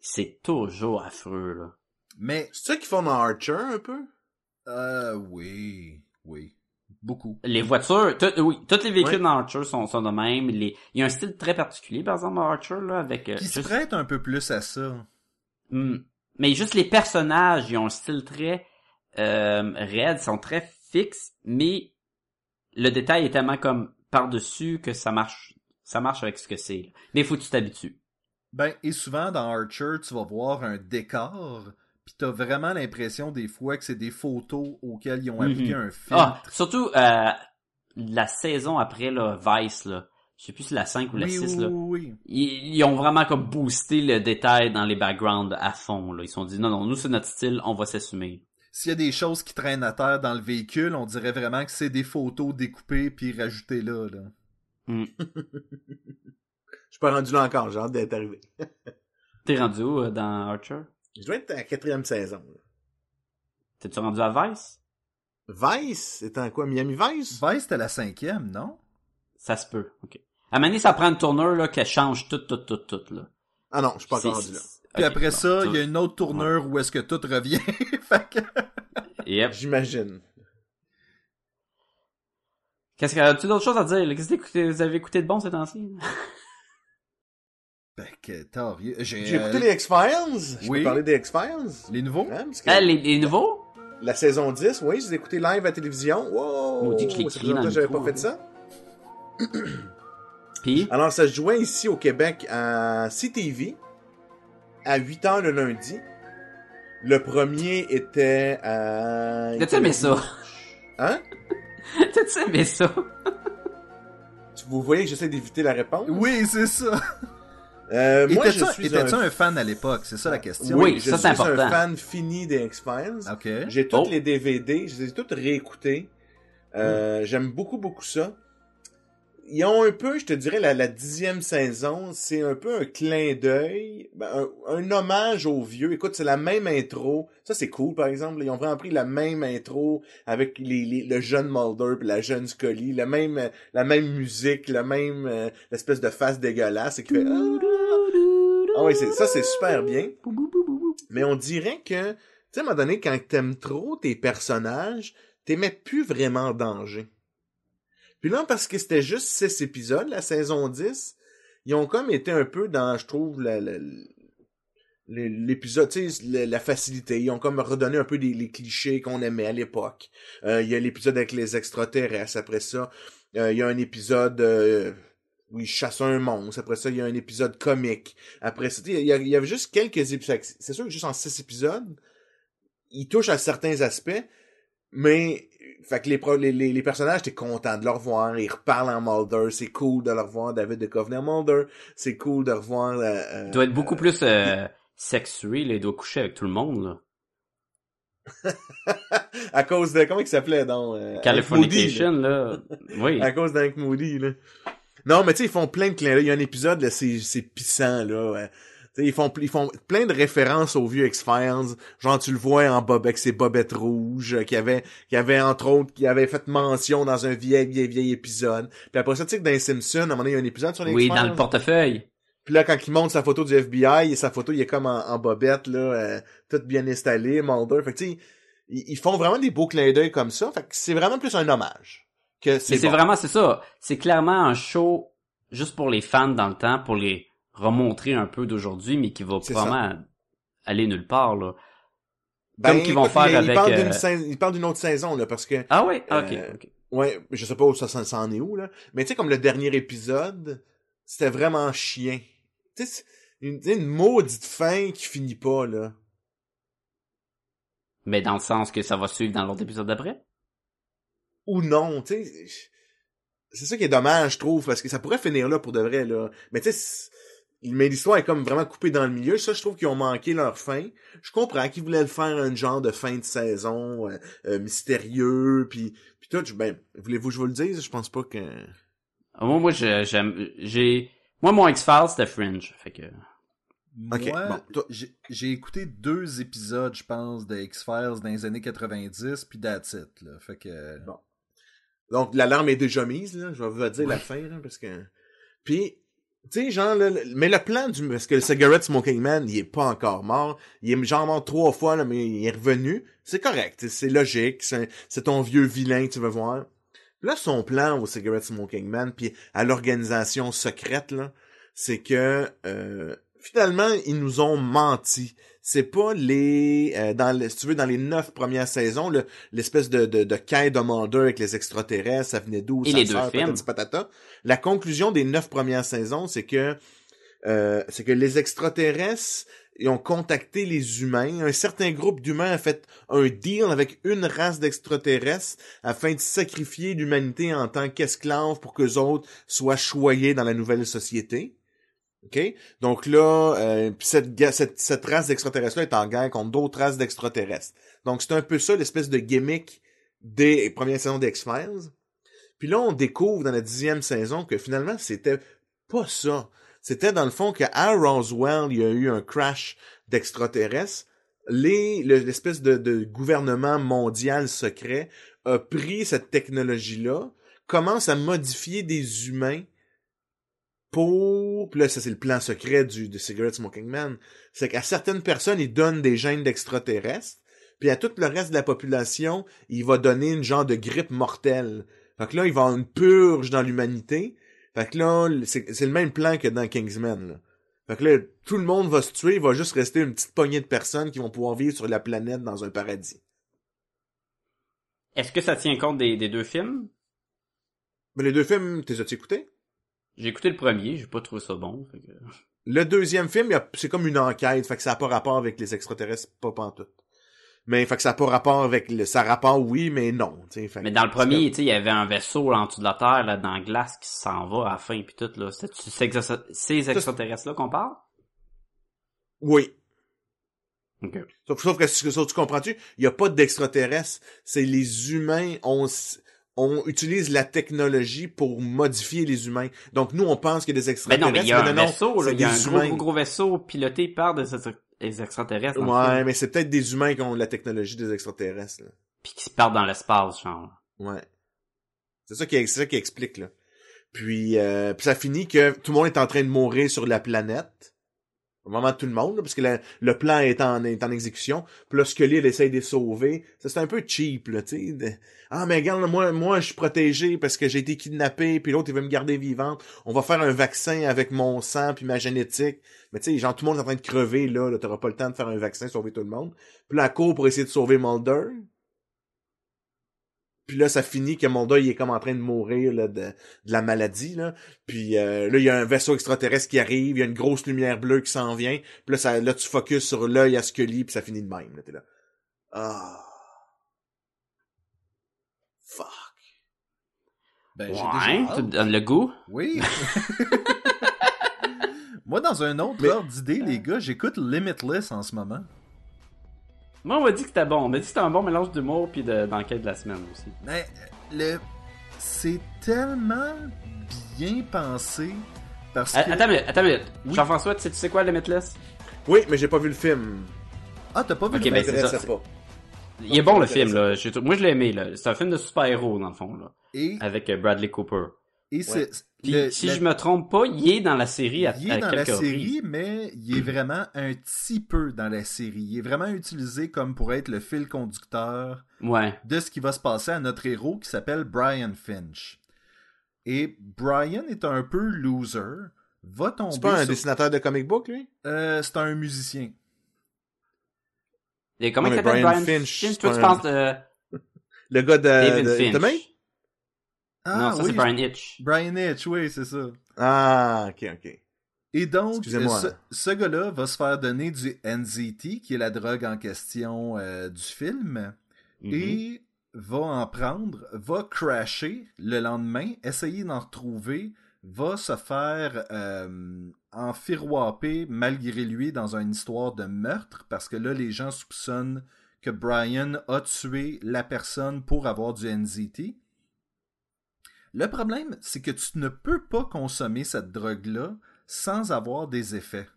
c'est toujours affreux là. Mais, C'est ça qu'ils font dans Archer un peu? euh, oui, oui. Beaucoup. Les voitures, tout- oui, tous les véhicules dans Archer sont, sont de même. Les, il y a un style très particulier par exemple dans Archer là avec euh, Qui se juste- prête un peu plus à ça. Hmm. Mais juste les personnages, ils ont un style très euh, raide, ils sont très fixes, mais le détail est tellement comme par-dessus que ça marche ça marche avec ce que c'est. là. Mais il faut que tu t'habitues. Ben, et souvent dans Archer, tu vas voir un décor, puis t'as vraiment l'impression des fois que c'est des photos auxquelles ils ont appliqué Mhm. un filtre. Ah, surtout euh, la saison après là, Vice là. Je sais plus si c'est la 5 ou la oui, 6 oui, là. oui. Ils, ils ont vraiment comme boosté le détail dans les backgrounds à fond là. Ils se sont dit non non, nous c'est notre style, on va s'assumer. S'il y a des choses qui traînent à terre dans le véhicule, on dirait vraiment que c'est des photos découpées puis rajoutées là. là. Hmm. Je suis pas rendu là encore, j'ai hâte d'être arrivé. T'es rendu où euh, dans Archer? Je dois être à la quatrième saison. T'es-tu rendu à Vice? Vice, c'est en quoi? Miami Vice? Vice, c'était la cinquième, non? Ça se peut, ok. À Mané, ça prend une tournure là qu'elle change tout, tout, tout, tout là. Ah non, je suis pas encore rendu là. Puis après bon, ça, tu- il y a une autre tournure où est-ce que tout revient. fait que... Yep. J'imagine. Qu'est-ce que as-tu d'autres choses à dire? Qu'est-ce que vous avez écouté de bon ces temps-ci? J'ai euh, écouté les X-Files. Je oui. peux parler des X-Files? les nouveaux? Hein, que Ah, les, les nouveaux? La saison 10, oui, je les ai écoutés live à la télévision. Wow! Maudit que je l'ai j'avais pas fait hein. ça. Puis, Alors, ça se jouait ici au Québec à CTV à 8 h le lundi. Le premier était à... T'as-tu aimé ça? Hein? t'as-tu aimé ça? Vous voyez que j'essaie d'éviter la réponse? Oui, c'est ça. Euh, moi, je suis étais-tu un... un fan à l'époque? C'est ça la question. Oui, je ça, c'est suis important. un fan fini des X-Files. Ok. J'ai toutes Oh. les DVD, je les ai toutes réécoutées. Hmm. Euh, J'aime beaucoup, beaucoup ça. Ils ont un peu, je te dirais, la, la dixième saison, c'est un peu un clin d'œil, ben, un, un hommage aux vieux. Écoute, c'est la même intro. Ça, c'est cool, par exemple. Ils ont vraiment pris la même intro avec les, les- le jeune Mulder la jeune Scully, la même, la même musique, la même euh, espèce de face dégueulasse et qui fait... Ah oui, c'est- ça, c'est super bien. Mais on dirait que, tu sais, à un moment donné, quand t'aimes trop tes personnages, t'aimais plus vraiment en danger. Puis là, parce que c'était juste six épisodes, la saison 10, ils ont comme été un peu dans, je trouve, l'épisode, tu sais, la, facilité. Ils ont comme redonné un peu des, les clichés qu'on aimait à l'époque. Euh, Il y a l'épisode avec les extraterrestres. Après ça, euh, il y a un épisode... euh, où ils chassent un monstre. Après ça, il y a un épisode comique. Après ça, il y, il avait juste quelques épisodes. C'est sûr que juste en six épisodes, ils touchent à certains aspects, mais fait que les, pro- les, les, les personnages, t'es content de les revoir. Ils reparlent en Mulder. C'est cool de le revoir, David de Coveney en Mulder. C'est cool de revoir... euh, euh, Il doit être beaucoup plus euh, sexué, là. Il doit coucher avec tout le monde, là. à cause de... Comment il s'appelait, donc? euh, Moody, là. Californication, là. Oui. À cause d'Hank Moody, là. Non, mais tu sais, ils font plein de clins d'œil. Il y a un épisode, là, c'est, c'est pissant, là. Ils font, ils font plein de références aux vieux X-Files. Genre, tu le vois en bob avec ses bobettes rouges, euh, qui avait, qui avait, entre autres, qui avait fait mention dans un vieil, vieil, vieil épisode. Puis après ça, tu sais que dans les Simpsons, à un moment donné, il y a un épisode sur les Oui, dans le portefeuille. Puis là, quand il montre sa photo du FBI, et sa photo, il est comme en, en bobette, là, euh, toute bien installée, Mulder. Fait que, tu sais, ils, ils font vraiment des beaux clins d'œil comme ça. Fait que c'est vraiment plus un hommage. Que Mais c'est c'est bon. vraiment, c'est ça. C'est clairement un show juste pour les fans dans le temps, pour les remontrer un peu d'aujourd'hui, mais qui va vraiment aller nulle part, là. Ben, Comme qu'ils vont faire il- avec, parle euh, il parle d'une autre saison, là, parce que, Ah oui? Ah, ok, Euh, ok. ouais, je sais pas où ça, ça, ça en est où, là. Mais tu sais, comme le dernier épisode, c'était vraiment chien. Tu sais, une, une maudite fin qui finit pas, là. Mais dans le sens que ça va suivre dans l'autre épisode d'après? Ou non, tu sais. C'est ça qui est dommage, je trouve, parce que ça pourrait finir là pour de vrai, là. Mais tu sais, mais l'histoire est comme vraiment coupée dans le milieu. Ça, je trouve qu'ils ont manqué leur fin. Je comprends qu'ils voulaient le faire un genre de fin de saison euh, euh, mystérieux, puis puis tout. je- Ben, voulez-vous que je vous le dise? Je pense pas que. Ah, Moi, moi, je- j'aime, j'ai, moi, mon X-Files, c'était Fringe. Fait que, Ok, Moi, bon, toi- j'ai- j'ai écouté deux épisodes, je pense, de X-Files dans les années 90, puis that's it, là. Fait que... Bon. Donc l'alarme est déjà mise, là. Je vais vous dire la fin, là, parce que. Puis, tu sais, genre, mais le plan du. Parce que le Cigarette Smoking Man, il est pas encore mort. Il est genre mort trois fois, là, mais il est revenu. C'est correct, c'est logique. C'est ton vieux vilain tu veux voir. Là, son plan au Cigarette Smoking Man, puis à l'organisation secrète, là, c'est que euh, finalement, ils nous ont menti. C'est pas les euh, dans les, si tu veux dans les neuf premières saisons le- l'espèce de, de, de quai de Mulder avec les extraterrestres, ça venait d'où Et ça les sort, deux films. patati patata. La conclusion des neuf premières saisons, c'est que euh, c'est que les extraterrestres ils ont contacté les humains. Un certain groupe d'humains a fait un deal avec une race d'extraterrestres afin de sacrifier l'humanité en tant qu'esclaves pour qu'eux autres soient choyés dans la nouvelle société. OK? Donc là, euh, cette, cette, cette race d'extraterrestres-là est en guerre contre d'autres races d'extraterrestres. Donc c'est un peu ça l'espèce de gimmick des premières saisons d'X-Files. Puis là, on découvre dans la dixième saison que finalement, c'était pas ça. C'était dans le fond qu'à Roswell, il y a eu un crash d'extraterrestres. Les, le- l'espèce de, de gouvernement mondial secret a pris cette technologie-là, commence à modifier des humains pour... Puis là, ça, c'est le plan secret du, de Cigarette Smoking Man. C'est qu'à certaines personnes, ils donnent des gènes d'extraterrestres, puis à tout le reste de la population, il va donner une genre de grippe mortelle. Fait que là, il va avoir une purge dans l'humanité. Fait que là, c'est c'est le même plan que dans Kingsman. Là. Fait que là, tout le monde va se tuer, il va juste rester une petite poignée de personnes qui vont pouvoir vivre sur la planète dans un paradis. est-ce que ça tient compte des, des deux films? Mais les deux films, t'es as-tu écouté? J'ai écouté le premier, j'ai pas trouvé ça bon. fait que- Le deuxième film, c'est comme une enquête, fait que ça n'a pas rapport avec les extraterrestres, pas pantoute. Mais fait que ça n'a pas rapport avec le, ça a rapport oui, mais non. fait Mais dans le premier, il y avait un vaisseau là, en dessous de la Terre, là, dans la glace, qui s'en va à la fin, puis tout, là. C'est ces, extraterrestres-là qu'on parle? Oui. Ok. Sauf, sauf que sauf, tu comprends-tu? Il n'y a pas d'extraterrestres. C'est les humains, on, on utilise la technologie pour modifier les humains. Donc nous, on pense qu'il y a des Ben extraterrestres. non, mais il y a un non, vaisseau, là. Il y a un des gros, gros, gros vaisseau piloté par des, extra- des extraterrestres. Ouais, mais c'est peut-être des humains qui ont la technologie des extraterrestres. Là. Puis qui se perdent dans l'espace, genre. Ouais. C'est ça qui, c'est ça qui explique, là. Puis, euh, puis ça finit que tout le monde est en train de mourir sur la planète. Vraiment tout le monde, là, parce que la- le plan est en, en exécution. Puis là, Scully, essaye de les sauver. C'est un peu cheap, là, tu sais. Ah, mais regarde, moi, moi, je suis protégé parce que j'ai été kidnappé, puis l'autre, il veut me garder vivante. On va faire un vaccin avec mon sang puis ma génétique. Mais tu sais, genre, tout le monde est en train de crever, là. là T'auras pas le temps de faire un vaccin, sauver tout le monde. Puis elle court pour essayer de sauver Mulder. Puis là, ça finit que Mulder, il est comme en train de mourir là, de, de la maladie. Là. Puis euh, là, il y a un vaisseau extraterrestre qui arrive, il y a une grosse lumière bleue qui s'en vient. Puis là, ça, là, tu focuses sur l'œil à Scully, puis ça finit de même. Là, t'es là. Ah. Fuck. Ben, j'ai Ouais, déjà tu donnes le goût? Oui. Moi, dans un autre Mais- ordre d'idée, les gars, j'écoute Limitless en ce moment. Moi, on m'a dit que c'était bon. On m'a dit que c'était un bon mélange d'humour puis de- d'enquête de la semaine aussi. Mais le... c'est tellement bien pensé parce que... Attends une minute, attends. Oui. Jean-François, tu sais, tu sais quoi, Limitless? Oui, mais j'ai pas vu le film. Ah, t'as pas vu Ok, le ben, film? pas. Il est bon, le film, là. Moi, je l'ai aimé, là. C'est un film de super-héros, dans le fond, là. Et, Avec euh, Bradley Cooper. Et c'est... Puis, le- si la- je me trompe pas, il est dans la série à, Il est à dans la série, reprises. mais il est vraiment un petit peu dans la série. Il est vraiment utilisé comme pour être le fil conducteur Ouais. de ce qui va se passer à notre héros qui s'appelle Brian Finch. Et Brian est un peu loser, va tomber C'est pas un sur- dessinateur de comic book, lui? Euh, c'est un musicien. Et comment il s'appelle Brian Brian Finch, Finch? c'est Toi, pas tu un- penses de Le gars de, David de Finch. Ultimate? Ah, non, ça, oui, c'est Brian Hitch. Brian Hitch, oui, c'est ça. Ah, ok, ok. Et donc, ce, ce gars-là va se faire donner du NZT, qui est la drogue en question euh, du film, Mhm. et va en prendre, va crasher le lendemain, essayer d'en retrouver, va se faire euh, enfiroiper malgré lui dans une histoire de meurtre, parce que là, les gens soupçonnent que Brian a tué la personne pour avoir du NZT. Le problème, c'est que tu ne peux pas consommer cette drogue-là sans avoir des effets.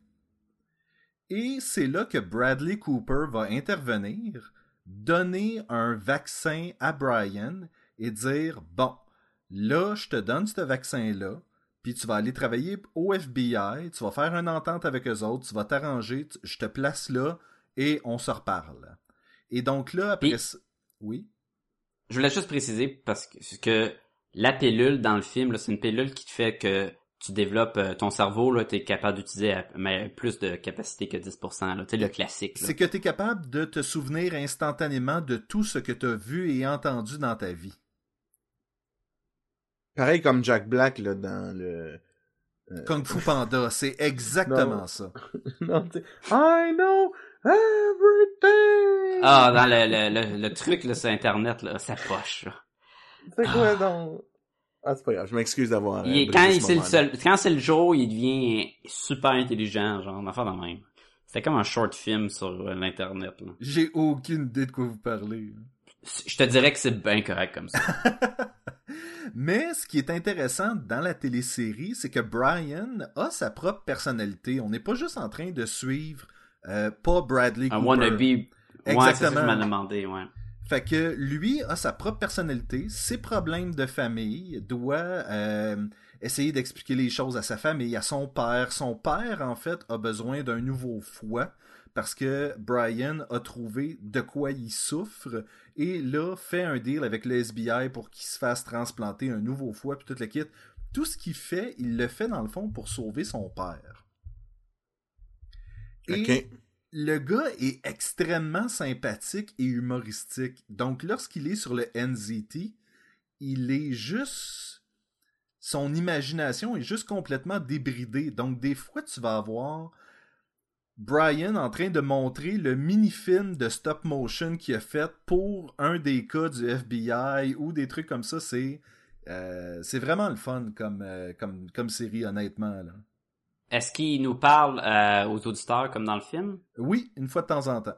Et c'est là que Bradley Cooper va intervenir, donner un vaccin à Brian et dire Bon, là, je te donne ce vaccin-là, puis tu vas aller travailler au FBI, tu vas faire une entente avec eux autres, tu vas t'arranger, je te place là et on se reparle. Et donc là, après. Oui? Je voulais juste préciser parce que, parce que la pilule dans le film, là, c'est une pilule qui te fait que tu développes euh, ton cerveau, là, t'es capable d'utiliser plus de capacité que 10%, là. Tu sais, le classique, là. C'est que tu es capable de te souvenir instantanément de tout ce que tu as vu et entendu dans ta vie. Pareil comme Jack Black, là, dans le... Kung Fu Panda, c'est exactement Non. ça. non, I know everything! Ah, dans le, le, le, le truc, là, sur Internet, là, ça poche, là. C'est quoi donc? Ah, c'est pas grave, je m'excuse d'avoir... Il est- euh, quand ce c'est le moment-là. seul, quand c'est le jour, il devient super intelligent, genre, une affaire de même. C'était comme un short film sur euh, l'internet, là. J'ai aucune idée de quoi vous parlez. Je te dirais que c'est bien correct comme ça. Mais ce qui est intéressant dans la télésérie, c'est que Brian a sa propre personnalité. On n'est pas juste en train de suivre euh, pas Bradley Un Cooper. wannabe. Ouais, c'est ça que je Exactement. m'as demandé, ouais. Fait que lui a sa propre personnalité, ses problèmes de famille, doit euh, essayer d'expliquer les choses à sa famille, à son père. Son père, en fait, a besoin d'un nouveau foie parce que Brian a trouvé de quoi il souffre et là fait un deal avec le SBI pour qu'il se fasse transplanter un nouveau foie puis tout le kit. Tout ce qu'il fait, il le fait dans le fond pour sauver son père. Le gars est extrêmement sympathique et humoristique. Donc, lorsqu'il est sur le NZT, il est juste son imagination est juste complètement débridée. Donc, des fois, tu vas avoir Brian en train de montrer le mini-film de stop motion qu'il a fait pour un des cas du FBI ou des trucs comme ça. C'est euh, vraiment le fun comme, euh, comme, comme série, honnêtement. Là. Est-ce qu'il nous parle euh, aux auditeurs comme dans le film? Oui, une fois de temps en temps.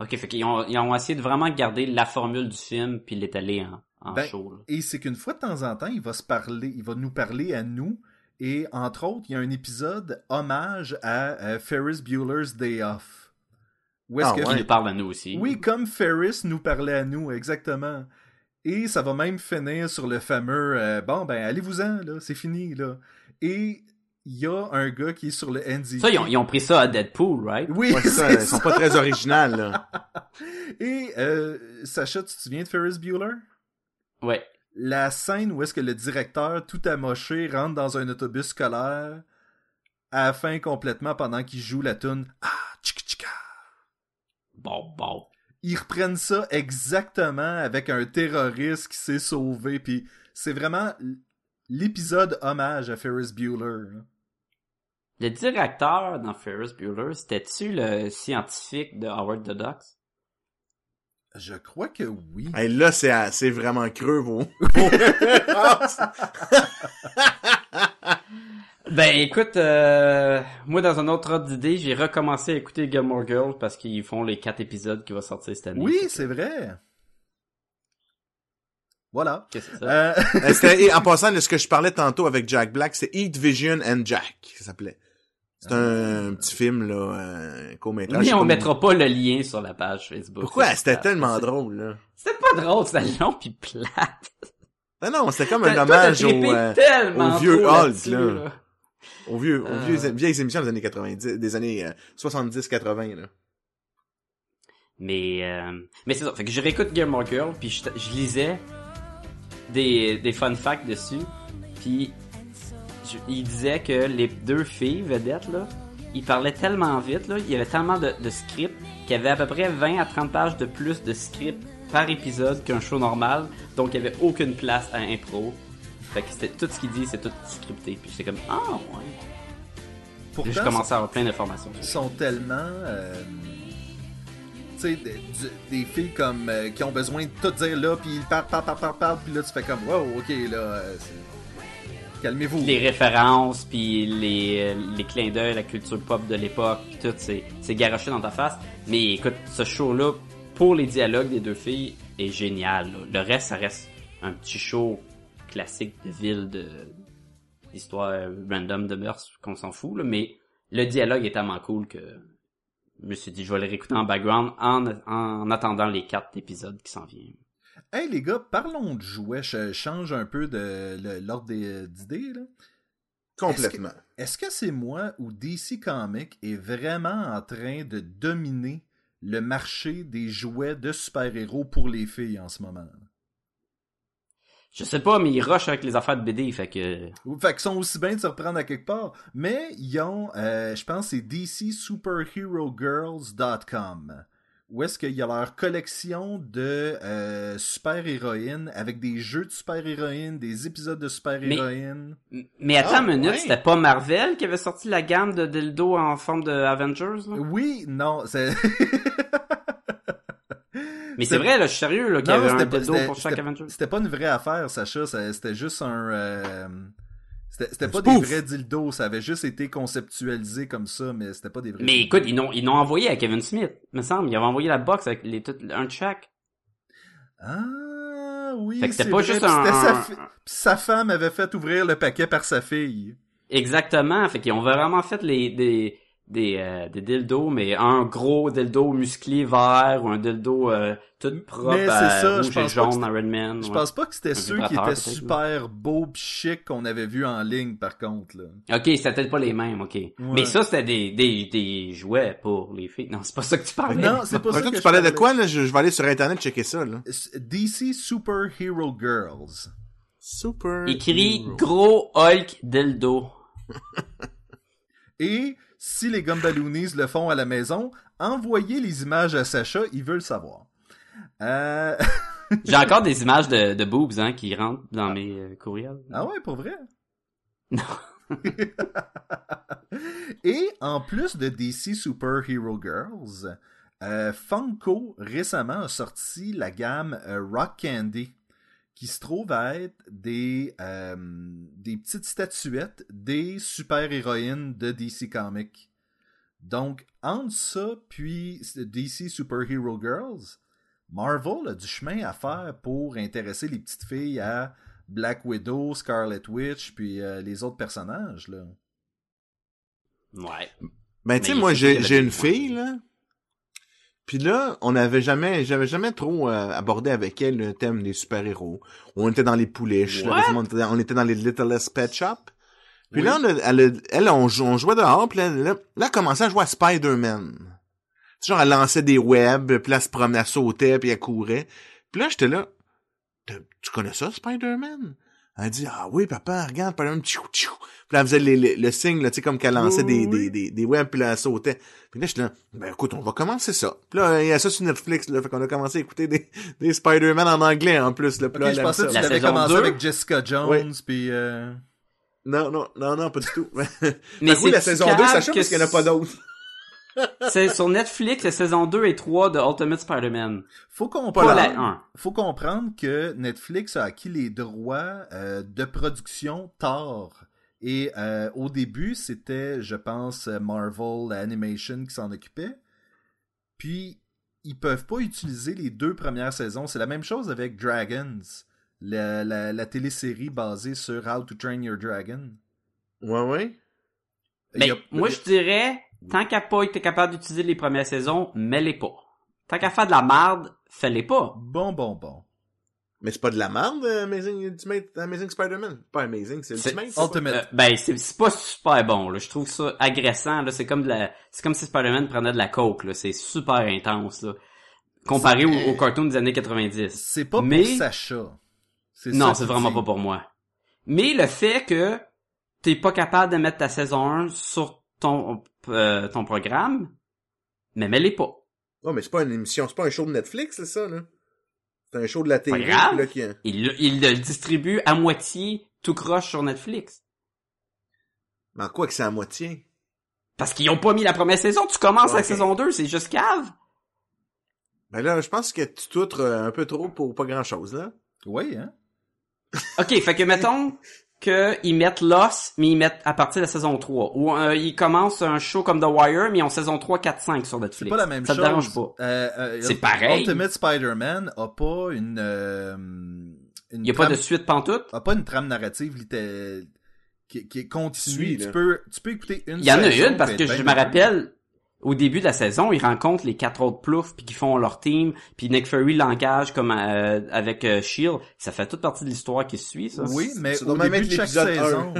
Ok, fait qu'ils ont, ils ont essayé de vraiment garder la formule du film puis l'étaler en, en Ben, show. là. Et c'est qu'une fois de temps en temps, il va se parler, il va nous parler à nous. Et entre autres, il y a un épisode hommage à euh, Ferris Bueller's Day Off. Où est-ce Ah que Qui nous parle à nous aussi. Oui, comme Ferris nous parlait à nous, exactement. Et ça va même finir sur le fameux euh, bon ben allez-vous-en là, c'est fini là. Et il y a un gars qui est sur le NDT. Ça, ils ont, ils ont pris ça à Deadpool, right? Oui, Ouais, c'est ça, c'est ils sont ça. pas très originales, là. Et euh, Sacha, tu te souviens de Ferris Bueller? Ouais. La scène où est-ce que le directeur tout amoché rentre dans un autobus scolaire à la fin complètement pendant qu'il joue la tune Ah, tchika tchika. Bon, bon. ils reprennent ça exactement avec un terroriste qui s'est sauvé. Puis c'est vraiment l'épisode hommage à Ferris Bueller. Le directeur dans Ferris Bueller, c'était-tu le scientifique de Howard the Ducks? Je crois que oui. Hey, là, c'est, c'est vraiment creux, vos... Ben écoute, euh, moi dans un autre ordre d'idée, j'ai recommencé à écouter Gilmore Girls parce qu'ils font les quatre épisodes qui vont sortir cette année. Oui, c'est vrai. Voilà. que c'est ça. Euh, Euh, c'était- et en passant, de ce que je parlais tantôt avec Jack Black, c'est Eat Vision and Jack, ça s'appelait. C'est un, petit film, là, un court-métrage. Mais C'est on comme- mettra pas le lien sur la page Facebook. Pourquoi? C'était tellement drôle, là. C'était pas drôle, c'était long pis plate. Non, non, c'était comme un hommage au, euh, au vieux Hulk, là. aux vieux, aux Euh. vieux, vieilles émissions des années 90, des années euh, 70-80, là. Mais, euh, mais c'est ça. Fait que je réécoute Gilmore Girl, puis je, je lisais des, des fun facts dessus, puis je- il disait que les deux filles vedettes, là, ils parlaient tellement vite, là, il y avait tellement de, de scripts qu'il y avait à peu près 20 à 30 pages de plus de script par épisode qu'un show normal, donc il y avait aucune place à impro. Fait que c'était tout ce qu'il dit, c'est tout scripté. Puis j'étais comme, ah ouais. Puis pourtant, je commençais à avoir plein d'informations. ils sont tellement... euh, des, filles comme euh, qui ont besoin de tout dire là, puis ils parlent, parlent, parlent, parlent, parlent, puis là tu fais comme, wow, ok, là, euh, calmez-vous. les références puis les, euh, les clins d'œil, la culture pop de l'époque, tout, c'est, garoché dans ta face. Mais écoute, ce show-là, pour les dialogues des deux filles, est génial. Le reste, ça reste un petit show classique de ville, de d'histoire random de mœurs qu'on s'en fout, là, mais le dialogue est tellement cool que je me suis dit, je vais le réécouter en background en, en attendant les quatre épisodes qui s'en viennent. Hey les gars, parlons de jouets. Je change un peu de l'ordre des- d'idées. là. Complètement. Est-ce que c'est moi ou DC Comics est vraiment en train de dominer le marché des jouets de super-héros pour les filles en ce moment? Je sais pas, mais ils rushent avec les affaires de BD, fait que... Fait qu'ils sont aussi bien de se reprendre à quelque part. Mais ils ont, euh, je pense, c'est DCSuperheroGirls.com. Où est-ce qu'il y a leur collection de euh, super-héroïnes avec des jeux de super-héroïnes, des épisodes de super-héroïnes. Mais attends Ah, une minute, ouais. c'était pas Marvel qui avait sorti la gamme de dildo en forme de Avengers? là? Oui, non, c'est... Mais c'est vrai, là, je suis sérieux, là, qu'il y avait un dildo pour chaque c'était- pas une vraie affaire, Sacha. C'était juste un. euh, C'était pas des vrais dildos. Ça avait juste été conceptualisé comme ça, mais c'était pas des vrais. Mais dildos. écoute, ils l'ont, ils l'ont envoyé à Kevin Smith, me semble. Ils avaient envoyé la box avec les, tout, un de chaque. Ah, oui. C'était pas vrai, juste puis un- Sa, un- fi- puis sa femme avait fait ouvrir le paquet par sa fille. Exactement. Fait qu'ils ont vraiment fait les, des, des, euh, des dildos, mais un gros dildo musclé vert ou un dildo euh, tout propre Mais c'est à ça, je rouge et pas jaune Iron Man. Je ouais. pense pas que c'était ceux qui étaient super beaux pis chics qu'on avait vus en ligne, par contre. Là. Ok, c'était peut-être pas les mêmes, ok. Mais ça, c'était des, des, des jouets pour les filles. Non, c'est pas ça que tu parlais. Non, c'est pas Fait ça que que tu je parlais de quoi, là? Je, je vais aller sur Internet checker ça, là. DC Superhero Girls. Super. Écrit Hero. gros Hulk dildo. Et si les Gumballoonies le font à la maison, envoyez les images à Sacha, il veut le savoir. Euh... J'ai encore des images de, de boobs hein, qui rentrent dans mes euh, courriels. Ah ouais, pour vrai? Non. Et en plus de DC Super Hero Girls, euh, Funko récemment a sorti la gamme Rock Candy, qui se trouve à être des, euh, des petites statuettes des super-héroïnes de DC Comics. Donc, entre ça puis DC Super Hero Girls, Marvel a du chemin à faire pour intéresser les petites filles à Black Widow, Scarlet Witch, puis euh, les autres personnages, là. Ouais. Ben, tu sais, moi, j'ai une fille, là. Puis là, on avait jamais, j'avais jamais trop euh, abordé avec elle le thème des super-héros. On était dans les pouliches, là, on, était dans, les Littlest Pet Shop. Puis Oui. là, on elle, elle, on, jou- on jouait dehors, puis là, là, là, elle a commencé à jouer à Spider-Man. Genre, elle lançait des webs, puis là, elle se promenait, elle sautait, puis elle courait. Puis là, j'étais là, tu connais ça, Spider-Man? Elle dit, ah oui, papa, regarde, Spider-Man, tchou, tchou. Puis là, elle faisait les- les- le signe, là, tu sais, comme qu'elle lançait Oui, des, oui. des, des, des webs, puis là, elle sautait. Puis là, j'étais là, ben écoute, on va commencer ça. Puis là, il y a ça sur Netflix, là, fait qu'on a commencé à écouter des, des Spider-Man en anglais, en plus, là. Puis là, je pensais que ça. tu La l'avais saison commencé deux? avec Jessica Jones, puis... euh, Non, non, non, non, pas du tout. Mais que oui, la saison 2, Sacha, parce qu'il n'y en a pas d'autres. C'est sur Netflix, la saison 2 et 3 de Ultimate Spider-Man. Faut Pas comprendre, la 1. faut comprendre que Netflix a acquis les droits euh, de production tard. Et euh, au début, c'était, je pense, Marvel Animation qui s'en occupait. Puis, ils peuvent pas utiliser les deux premières saisons. C'est la même chose avec Dragons, la, la, la télésérie basée sur How to Train Your Dragon. Ouais, ouais. Mais a- moi, je dirais, tant qu'à pas été capable d'utiliser les premières saisons, mets-les pas. Tant qu'à faire de la merde, fais-les pas. Bon, bon, bon. Mais c'est pas de la merde, euh, Amazing Ultimate, Amazing Spider-Man? Pas Amazing, c'est Ultimate. Ultimate. Euh, ben, c'est pas super bon, là. Je trouve ça agressant, là. C'est comme de la, c'est comme si Spider-Man prenait de la coke, là. C'est super intense, là. Comparé au, au cartoon des années 90. C'est pas Mais- pour Sacha. C'est Non, c'est vraiment pas pour moi. Mais le fait que t'es pas capable de mettre ta saison 1 sur ton, euh, ton programme, mais mets-les pas. Non, mais c'est pas une émission, c'est pas un show de Netflix, c'est ça, là. C'est un show de la télé, là, qui... Il, le- il le distribue à moitié tout croche sur Netflix. Mais en quoi que c'est à moitié? Parce qu'ils ont pas mis la première saison, tu commences Ok. la saison 2, c'est juste cave. Ben là, je pense que tu t'outres euh, un peu trop pour pas grand-chose, là. Oui, hein? Ok, fait que mettons que ils mettent Lost, mais ils mettent à partir de la saison 3. Ou euh, ils commencent un show comme The Wire, mais ils ont saison 3, 4, 5 sur Netflix. C'est pas la même Ça chose. te dérange pas. Euh, euh, C'est pareil. Ultimate Spider-Man a pas une, euh, une Il y a pas de suite pantoute? a pas une trame narrative litté- qui, qui est continue. Tu peux, tu peux écouter une Il y en a une parce que je me rappelle, au début de la saison, ils rencontrent les quatre autres ploufs puis qu'ils font leur team, puis Nick Fury l'engage comme euh, avec euh, Shield. Ça fait toute partie de l'histoire qui suit, ça. Oui, mais au début de chaque saison,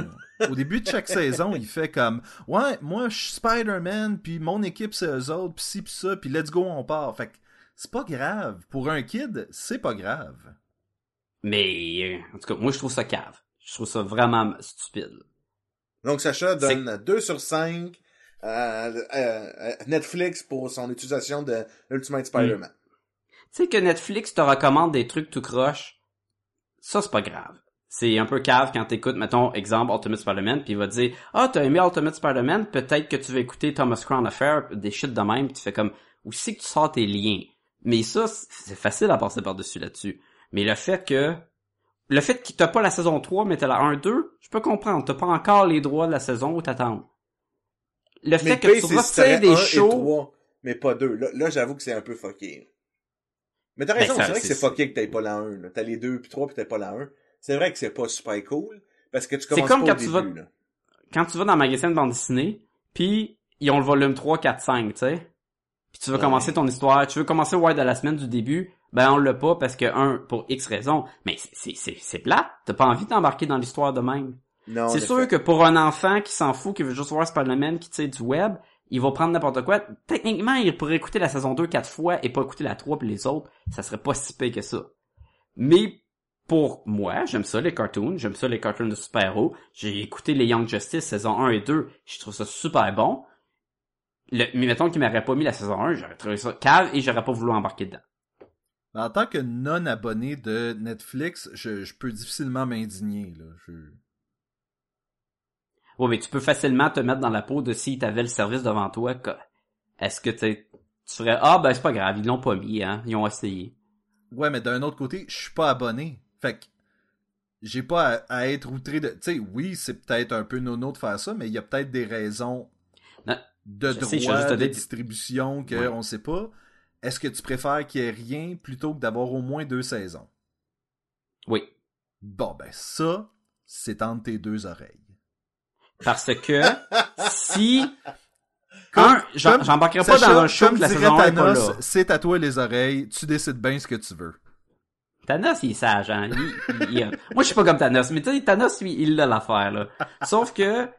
au début de chaque saison, il fait comme ouais, moi je suis Spider-Man, puis mon équipe c'est eux autres, puis ci puis ça, puis let's go on part. Fait que c'est pas grave pour un kid, c'est pas grave. Mais euh, en tout cas, moi je trouve ça cave. Je trouve ça vraiment stupide. Donc, Sacha donne 2 sur 5 à Netflix pour son utilisation de Ultimate Spider-Man. Tu sais que Netflix te recommande des trucs tout croche, ça c'est pas grave. C'est un peu cave quand t'écoutes, mettons, exemple, Ultimate Spider-Man, puis il va te dire, ah, t'as aimé Ultimate Spider-Man, peut-être que tu vas écouter Thomas Crown Affair, des shit de même, pis tu fais comme, où c'est que tu sors tes liens? Mais ça, c'est facile à passer par-dessus là-dessus. Mais le fait que, le fait que t'as pas la saison 3, mais t'as la 1-2, je peux comprendre, t'as pas encore les droits de la saison où t'attends. Le fait Mais que tu retires des un et shows, trois, mais pas deux. Là, là j'avoue que c'est un peu fucké. Mais t'as Ben, raison, c'est vrai que c'est- fucké que t'aies pas la 1. là. T'as les deux puis trois puis t'as pas la 1. C'est vrai que c'est pas super cool, parce que tu commences comme pas quand au tu vas- début, là. quand tu vas dans le magasin de bande dessinée, puis ils ont le volume 3, 4, 5, tu sais. Puis tu veux Ouais. commencer ton histoire, tu veux commencer Wire de la semaine du début, ben on l'a pas parce que, un, pour X raisons, mais c'est- c'est c'est- c'est plate, t'as pas envie d'embarquer dans l'histoire de même. Non, c'est sûr que pour un enfant qui s'en fout, qui veut juste voir Spider-Man, qui tire du web, il va prendre n'importe quoi. Techniquement, il pourrait écouter la saison 2 quatre fois et pas écouter la 3 puis les autres. Ça serait pas si pire que ça. Mais pour moi, j'aime ça les cartoons, j'aime ça les cartoons de super-héros. J'ai écouté les Young Justice saison 1 et 2, je trouve ça super bon. Le, mais mettons qu'il m'aurait pas mis la saison 1, j'aurais trouvé ça cave et j'aurais pas voulu embarquer dedans. En tant que non-abonné de Netflix, je, je peux difficilement m'indigner. Là. Je... Ouais, mais tu peux facilement te mettre dans la peau de si t'avais le service devant toi. Est-ce que tu ferais ah ben c'est pas grave, ils l'ont pas mis, hein, ils ont essayé. Ouais, mais d'un autre côté, je suis pas abonné. Fait que j'ai pas à, à être outré de. Tu sais, oui, c'est peut-être un peu nono de faire ça, mais il y a peut-être des raisons Non, de sais, droit, de distribution que Ouais. on sait pas. Est-ce que tu préfères qu'il y ait rien plutôt que d'avoir au moins deux saisons? Oui, Bon, ben ça, c'est entre tes deux oreilles. Parce que si un, j'embarquerai pas dans un show comme que la saison 1 est pas Thanos, là. c'est à toi les oreilles, tu décides bien ce que tu veux. Thanos, il est sage, hein. Il- il- il- Moi, je suis pas comme Thanos, mais tu sais, Thanos, lui, il a l'affaire, là. Sauf que,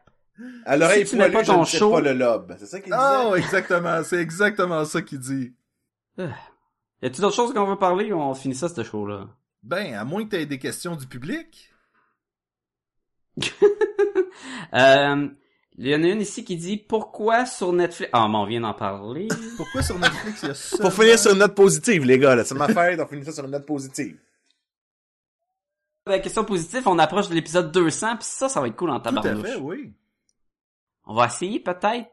À l'oreille Si tu mets pas ton show- pas le lobe. C'est ça qu'il disait? Oh, exactement, c'est exactement ça qu'il dit. y a-tu d'autres choses qu'on veut parler ou on finit ça, ce show-là? Ben, à moins que tu aies des questions du public. Euh, il y en a une ici qui dit, pourquoi sur Netflix... Ah, mais on vient d'en parler. Pourquoi sur Netflix il y a ça? Pour finir sur une note positive, les gars, là. C'est ma fête, on finit ça sur une note positive. La question positive, on approche de l'épisode 200, puis ça, ça va être cool en Tout à tabarnouche. fait, oui. On va essayer, peut-être.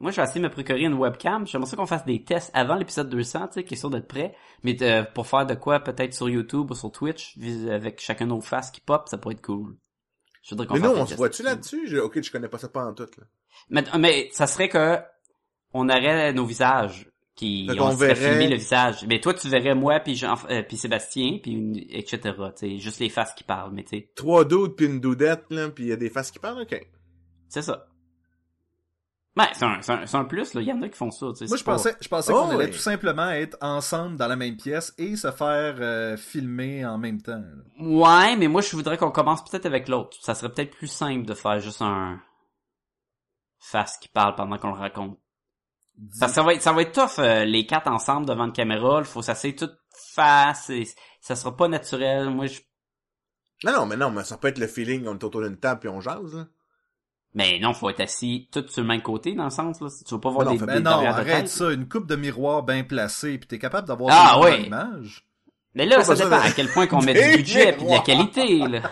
Moi, je vais essayer de me procurer une webcam. J'aimerais ça qu'on fasse des tests avant l'épisode 200, tu sais, question d'être prêt. Mais euh, pour faire de quoi, peut-être sur YouTube ou sur Twitch, avec chacun nos faces qui pop, ça pourrait être cool. Je voudrais qu'on Mais nous, on se voit-tu là-dessus? Je- Ok, je connais pas ça pas en tout, là. Mais, mais ça serait que on aurait nos visages qui Fait on verrait- le visage. Mais toi tu verrais moi puis Jean euh, puis Sébastien puis une- etc. Tu sais, juste les faces qui parlent. Mais tu sais, Trois doutes puis une doudette, là, puis il y a des faces qui parlent, ok. c'est ça. Ben c'est un, c'est un, c'est un plus là. Il y en a qui font ça. tu sais, Moi, je pas- pensais, je pensais Oh, qu'on allait oui. tout simplement être ensemble dans la même pièce et se faire euh, filmer en même temps. là. Ouais, mais moi je voudrais qu'on commence peut-être avec l'autre. Ça serait peut-être plus simple de faire juste un face qui parle pendant qu'on le raconte. Ça, ça va être ça va être tough euh, les quatre ensemble devant une caméra. Il faut s'asseoir tout face. Et, ça sera pas naturel. Moi je Non, non, mais non, mais ça peut être le feeling, on est autour d'une table puis on jase, là. Mais non, faut être assis tout sur le même côté, dans le sens, là. Tu veux pas voir Mais non, des, fait- des Mais non, derrière de arrête tête. ça, une coupe de miroir bien placée, puis t'es capable d'avoir Ah, des ouais. l'image. Mais là, Pas ça dépend de- à quel point qu'on met Des du budget puis de la qualité, là.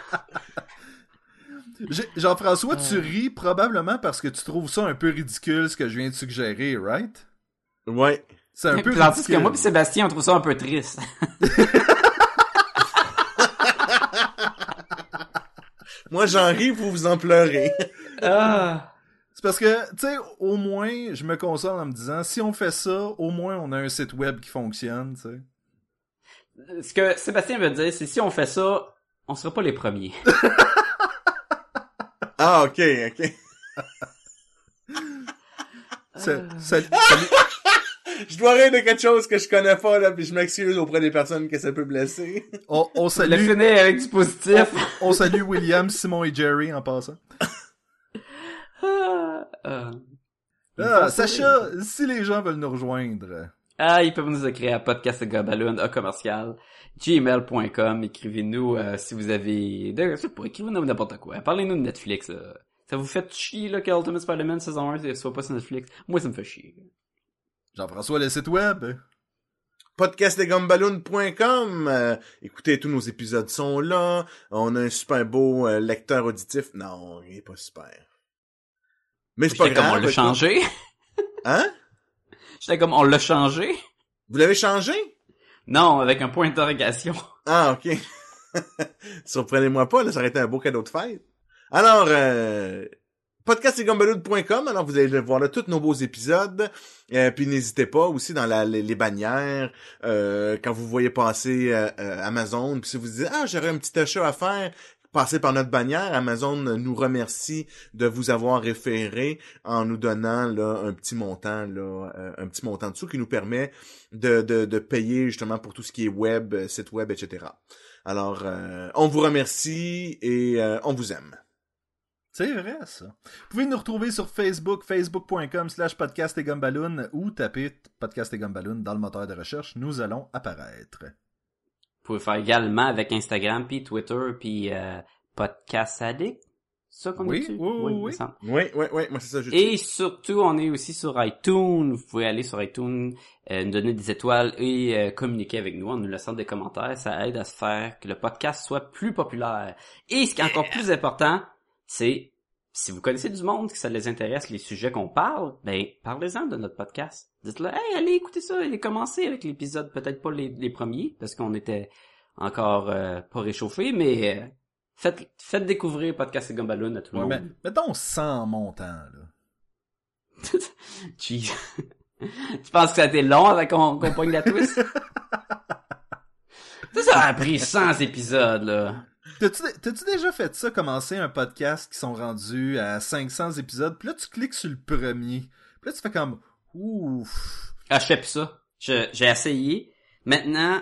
Jean-François, tu ris probablement parce que tu trouves ça un peu ridicule ce que je viens de suggérer, right? Ouais. C'est un peu Tandis que ridicule. moi pis Sébastien, on trouve ça un peu triste. Moi, j'en ris, vous vous en pleurez. ah. C'est parce que, tu sais, au moins, je me console en me disant, si on fait ça, au moins on a un site web qui fonctionne, tu sais. Ce que Sébastien veut dire, c'est si on fait ça, on sera pas les premiers. Ah, ok, ok. C'est- c'est- salut- Je dois rire de quelque chose que je connais pas, là, puis je m'excuse auprès des personnes que ça peut blesser. on, on Le salue, finir avec du positif. on salue William, Simon et Jerry en passant. Ah, euh. Ah, Sacha, si les gens veulent nous rejoindre, Ah, ils peuvent nous écrire à podcastgabaloon, à commercial, gmail.com. Écrivez-nous euh, si vous avez... De, je sais pas, écrivez-nous n'importe quoi. Parlez-nous de Netflix, là. Ça vous fait chier, là, que Ultimate Spider-Man saison 1 ne soit pas sur Netflix? Moi, ça me fait chier. Jean-François, le site web? podcastdesgumballoons.com. Euh, écoutez, tous nos épisodes sont là. On a un super beau euh, lecteur auditif. Non, il est pas super. Mais c'est pas J'étais comme, grave. on l'a changé. Hein? J'étais comme, on l'a changé. Vous l'avez changé? Non, avec un point d'interrogation. Ah, ok. Surprenez-moi pas, là, ça aurait été un beau cadeau de fête. Alors, euh, podcastdesgumballoons.com, alors vous allez voir là tous nos beaux épisodes. Euh, puis n'hésitez pas aussi dans la, les, bannières, euh, quand vous voyez passer euh, euh, Amazon, puis si vous dites ah j'aurais un petit achat à faire, passez par notre bannière. Amazon nous remercie de vous avoir référé en nous donnant là un petit montant là, euh, un petit montant dessous qui nous permet de, de, de payer justement pour tout ce qui est web, site web, etc. Alors, on vous remercie et on vous aime. C'est vrai, ça. Vous pouvez nous retrouver sur Facebook, facebook.com slash podcast et gumballoon ou taper podcast et gumballoon dans le moteur de recherche. Nous allons apparaître. Vous pouvez faire également avec Instagram, puis Twitter, puis euh, Podcast Addict. Ça qu'on Oui, oui, oui, oui. Oui, oui, oui, moi c'est ça. je Et surtout, on est aussi sur iTunes. Vous pouvez aller sur iTunes, euh, nous donner des étoiles et euh, communiquer avec nous en nous laissant des commentaires. Ça aide à se faire que le podcast soit plus populaire. Et ce qui est encore plus important, c'est si vous connaissez du monde que ça les intéresse, les sujets qu'on parle, ben parlez-en de notre podcast. Dites-leur, hey, allez écouter ça, allez commencer avec l'épisode, peut-être pas les, les premiers, parce qu'on était encore euh, pas réchauffés, mais euh, faites, faites découvrir Podcast et Gumballoon à tout le Ouais, monde. mais, mettons 100 montants, là. tu... tu penses que ça a été long avant qu'on qu'on pogne la twist? ça, ça a pris 100 épisodes, là. T'as-tu déjà fait ça, commencer un podcast qui sont rendus à 500 épisodes, puis là tu cliques sur le premier, puis là tu fais comme ouf. Ah, je fais plus ça. J'ai essayé. Maintenant,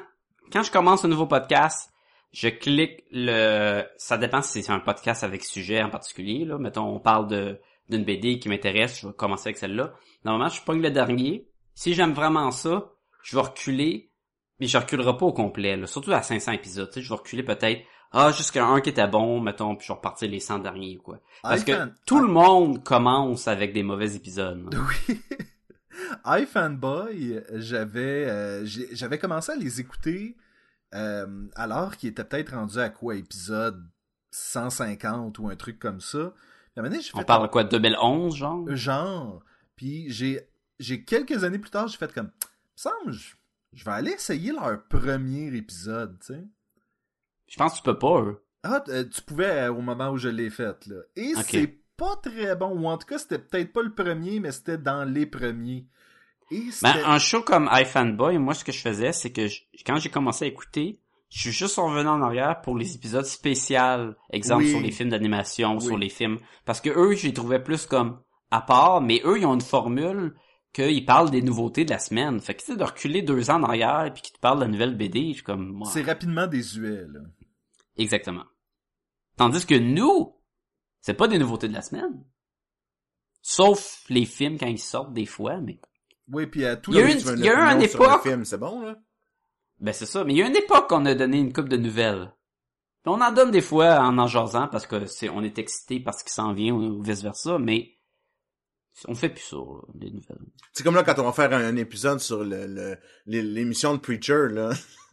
quand je commence un nouveau podcast, je clique le... Ça dépend si c'est un podcast avec sujet en particulier, là. Mettons, on parle de d'une BD qui m'intéresse, je vais commencer avec celle-là. Normalement, je pogne le dernier. Si j'aime vraiment ça, je vais reculer, mais je reculerai pas au complet, là. Surtout à 500 épisodes, je vais reculer peut-être, ah, jusqu'à un qui était bon, mettons, puis je vais repartir les 100 derniers, quoi. Parce que tout le monde commence avec des mauvais épisodes. Oui. iFanboy, j'avais euh, j'avais commencé à les écouter euh, alors qu'ils étaient peut-être rendus à quoi épisode 150 ou un truc comme ça. Puis à un moment donné, On fait parle de quoi, 2011, genre? genre. Puis j'ai j'ai quelques années plus tard, j'ai fait comme me semble je, je vais aller essayer leur premier épisode, tu sais. Je pense que tu peux pas, eux. Ah, euh, tu pouvais euh, au moment où je l'ai fait, là. Et c'est pas très bon, ou en tout cas, c'était peut-être pas le premier, mais c'était dans les premiers. Et Ben, show comme iFanboy, moi, ce que je faisais, c'est que je- quand j'ai commencé à écouter, je suis juste revenu en arrière pour les épisodes spéciaux, exemple Oui. sur les films d'animation, Oui. sur les films. Parce que eux, je les trouvais plus comme à part, mais eux, ils ont une formule qu'ils parlent des nouveautés de la semaine. Fait que, tu sais, de reculer deux ans en arrière et puis qu'ils te parlent de la nouvelle BD, je suis comme, moi. C'est rapidement désuet, là. Exactement. Tandis que nous, c'est pas des nouveautés de la semaine. Sauf les films quand ils sortent des fois, mais Oui, puis à tout Il y a le eu Tu veux il y a eu une époque- c'est bon, là? Ben c'est ça, mais il y a une époque qu'on a donné une coupe de nouvelles. Puis on en donne des fois en en jasant parce que c'est on est excité parce qu'il s'en vient ou vice versa, mais on fait plus ça, là, des nouvelles. C'est comme là quand on va faire un, un épisode sur le, le- l'é- l'émission de Preacher, là.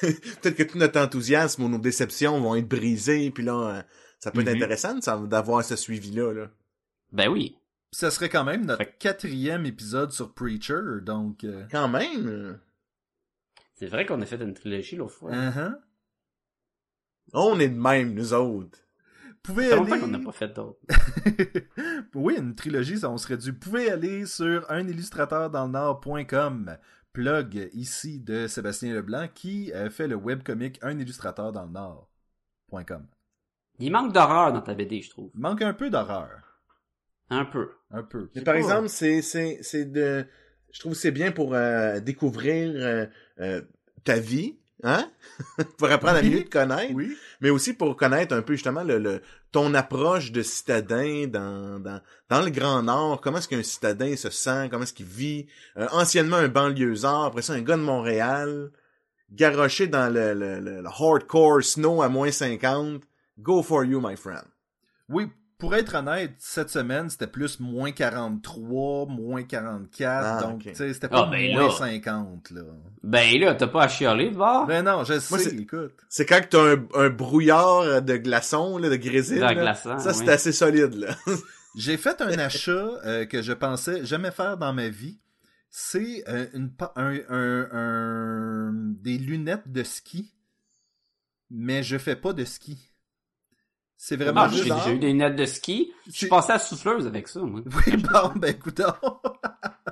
Peut-être que tout notre enthousiasme ou nos déceptions vont être brisés, puis là, euh, ça peut être Mhm. intéressant ça, d'avoir ce suivi-là, là. Ben oui. Ça serait quand même notre Fait- quatrième épisode sur Preacher, donc... euh, Quand même! C'est vrai qu'on a fait une trilogie l'autre fois. uh-huh. On est de même, nous autres. Vous pouvez Ça fait longtemps aller... qu'on n'a pas fait d'autres. oui, une trilogie, ça on serait dû. Vous pouvez aller sur unillustrateurdanslenord.com. Plug ici de Sébastien Leblanc qui euh, fait le webcomic Un illustrateur dans le Nord.com. Il manque d'horreur dans ta BD, je trouve. Il manque un peu d'horreur. Un peu. Un peu. Mais par pas- exemple, c'est, c'est, c'est de, je trouve que c'est bien pour euh, découvrir euh, euh, ta vie, hein? pour apprendre à mieux te connaître. Oui. mais aussi pour connaître un peu justement le, le- ton approche de citadin dans, dans, dans le Grand Nord, comment est-ce qu'un citadin se sent, comment est-ce qu'il vit, Euh, anciennement un banlieusard, après ça un gars de Montréal, garoché dans le, le, le- le hardcore snow à moins 50, go for you my friend. Oui, pour être honnête, cette semaine, c'était plus moins 43, moins 44, Ah, donc tu sais, c'était pas Ah, ben moins là. 50, là. Ben là, t'as pas à chialer de bord? Ben non, je sais, Moi, c'est- écoute. C'est quand que t'as un, un brouillard de glaçons, là, de grésil, là. glaçant, ça c'est oui. assez solide là. J'ai fait un achat euh, que je pensais jamais faire dans ma vie. C'est euh, une pa- un, un- un- des lunettes de ski, mais je fais pas de ski. C'est vraiment Ah, j'ai juste... j'ai eu des lunettes de ski. Je suis passé à souffleuse avec ça, moi. Oui, bon, ben écoute.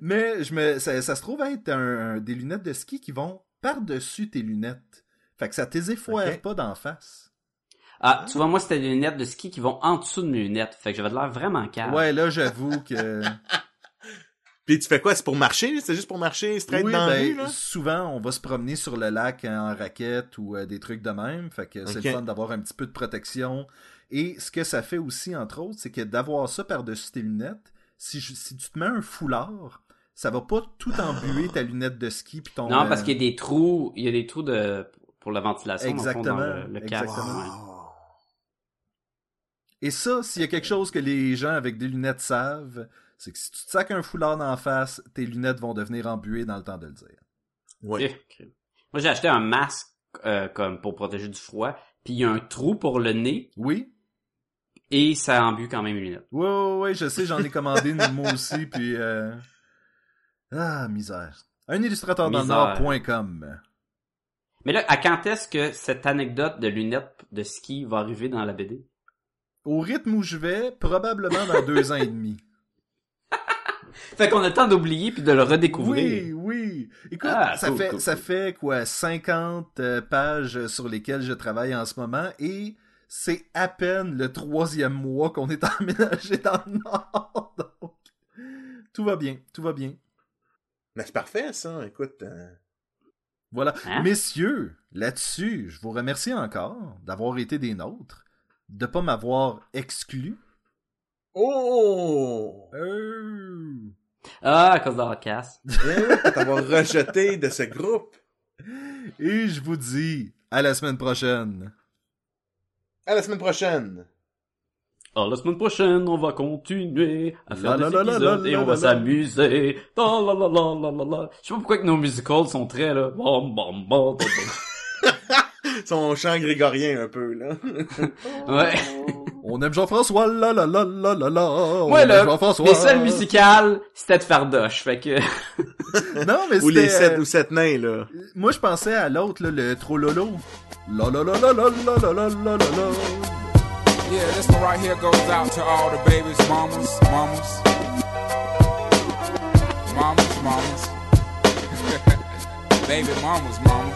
mais je me, ça, ça se trouve être un- un- des lunettes de ski qui vont par-dessus tes lunettes. Fait que ça t'ézéfoire Ok. pas d'en face. Ah, tu vois, moi, c'était des lunettes de ski qui vont en dessous de mes lunettes. Fait que j'avais de l'air vraiment calme. Ouais, là, j'avoue que... Puis tu fais quoi, c'est pour marcher, c'est juste pour marcher straight oui, dans la ben, rue là? souvent, on va se promener sur le lac en raquette ou euh, des trucs de même. Fait que c'est le fun d'avoir un petit peu de protection. Et ce que ça fait aussi, entre autres, c'est que d'avoir ça par-dessus tes lunettes, si, je- si tu te mets un foulard, ça va pas tout embuer ta lunette de ski puis ton... Non, euh, parce qu'il y a des trous, il y a des trous de pour la ventilation dans le fond, Exactement, dans le, le casque. exactement. Wow. Et ça, s'il y a quelque chose que les gens avec des lunettes savent, c'est que si tu te sacs un foulard en face, tes lunettes vont devenir embuées dans le temps de le dire. Ouais. Ok. Moi, j'ai acheté un masque euh, comme pour protéger du froid, puis il y a un trou pour le nez, Oui? et ça embue quand même une lunette. Ouais, ouais, ouais, je sais, j'en ai commandé une moi aussi, puis... Euh... Ah, misère. Un illustrateur dans le Misère. Nord.com. Mais là, à quand est-ce que cette anecdote de lunettes de ski va arriver dans la BD? Au rythme où je vais, probablement dans deux ans et demi. Fait qu'on a le temps d'oublier puis de le redécouvrir. Oui, oui. Écoute, Ah, ça, cool, fait, cool, ça cool. fait quoi, 50 euh, pages sur lesquelles je travaille en ce moment et c'est à peine le troisième mois qu'on est emménagé dans le Nord. Donc, tout va bien, tout va bien. Mais c'est parfait, ça. Écoute. euh, Voilà. Hein? Messieurs, là-dessus, je vous remercie encore d'avoir été des nôtres, de pas m'avoir exclu. Oh! Euh, Ah, à cause de la casse. Eh t'avoir rejeté de ce groupe. Et je vous dis à la semaine prochaine. À la semaine prochaine. Alors, la semaine prochaine, on va continuer à faire La des la la la épisodes la et la on va s'amuser. La la la la la la la. Je sais pas pourquoi que nos musicals sont très là. Bom, bom, bom, bom, Son chant grégorien un peu, là. Ouais. On aime Jean-François, la la la la la la. On aime là, Jean-François. les seuls musicales, c'était de fardoche. Fait que, Non, mais Ou les c'était... sept ou sept nains, là. Moi, je pensais à l'autre, là, le Trololo. La la la la la la la la la la la. Yeah, this one right here goes out to all the babies, mamas, mamas. Mamas, mamas. Baby mamas, mamas.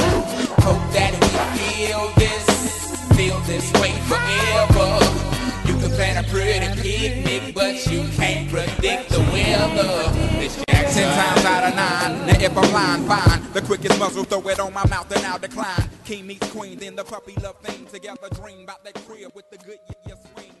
plan a pretty picnic, but you can't predict the weather. Jackson. Ten times out of nine, now if I'm lying, fine. The quickest muzzle, throw it on my mouth and I'll decline. King meets queen, then the puppy love thing. Together dream about that crib with the good yeah swing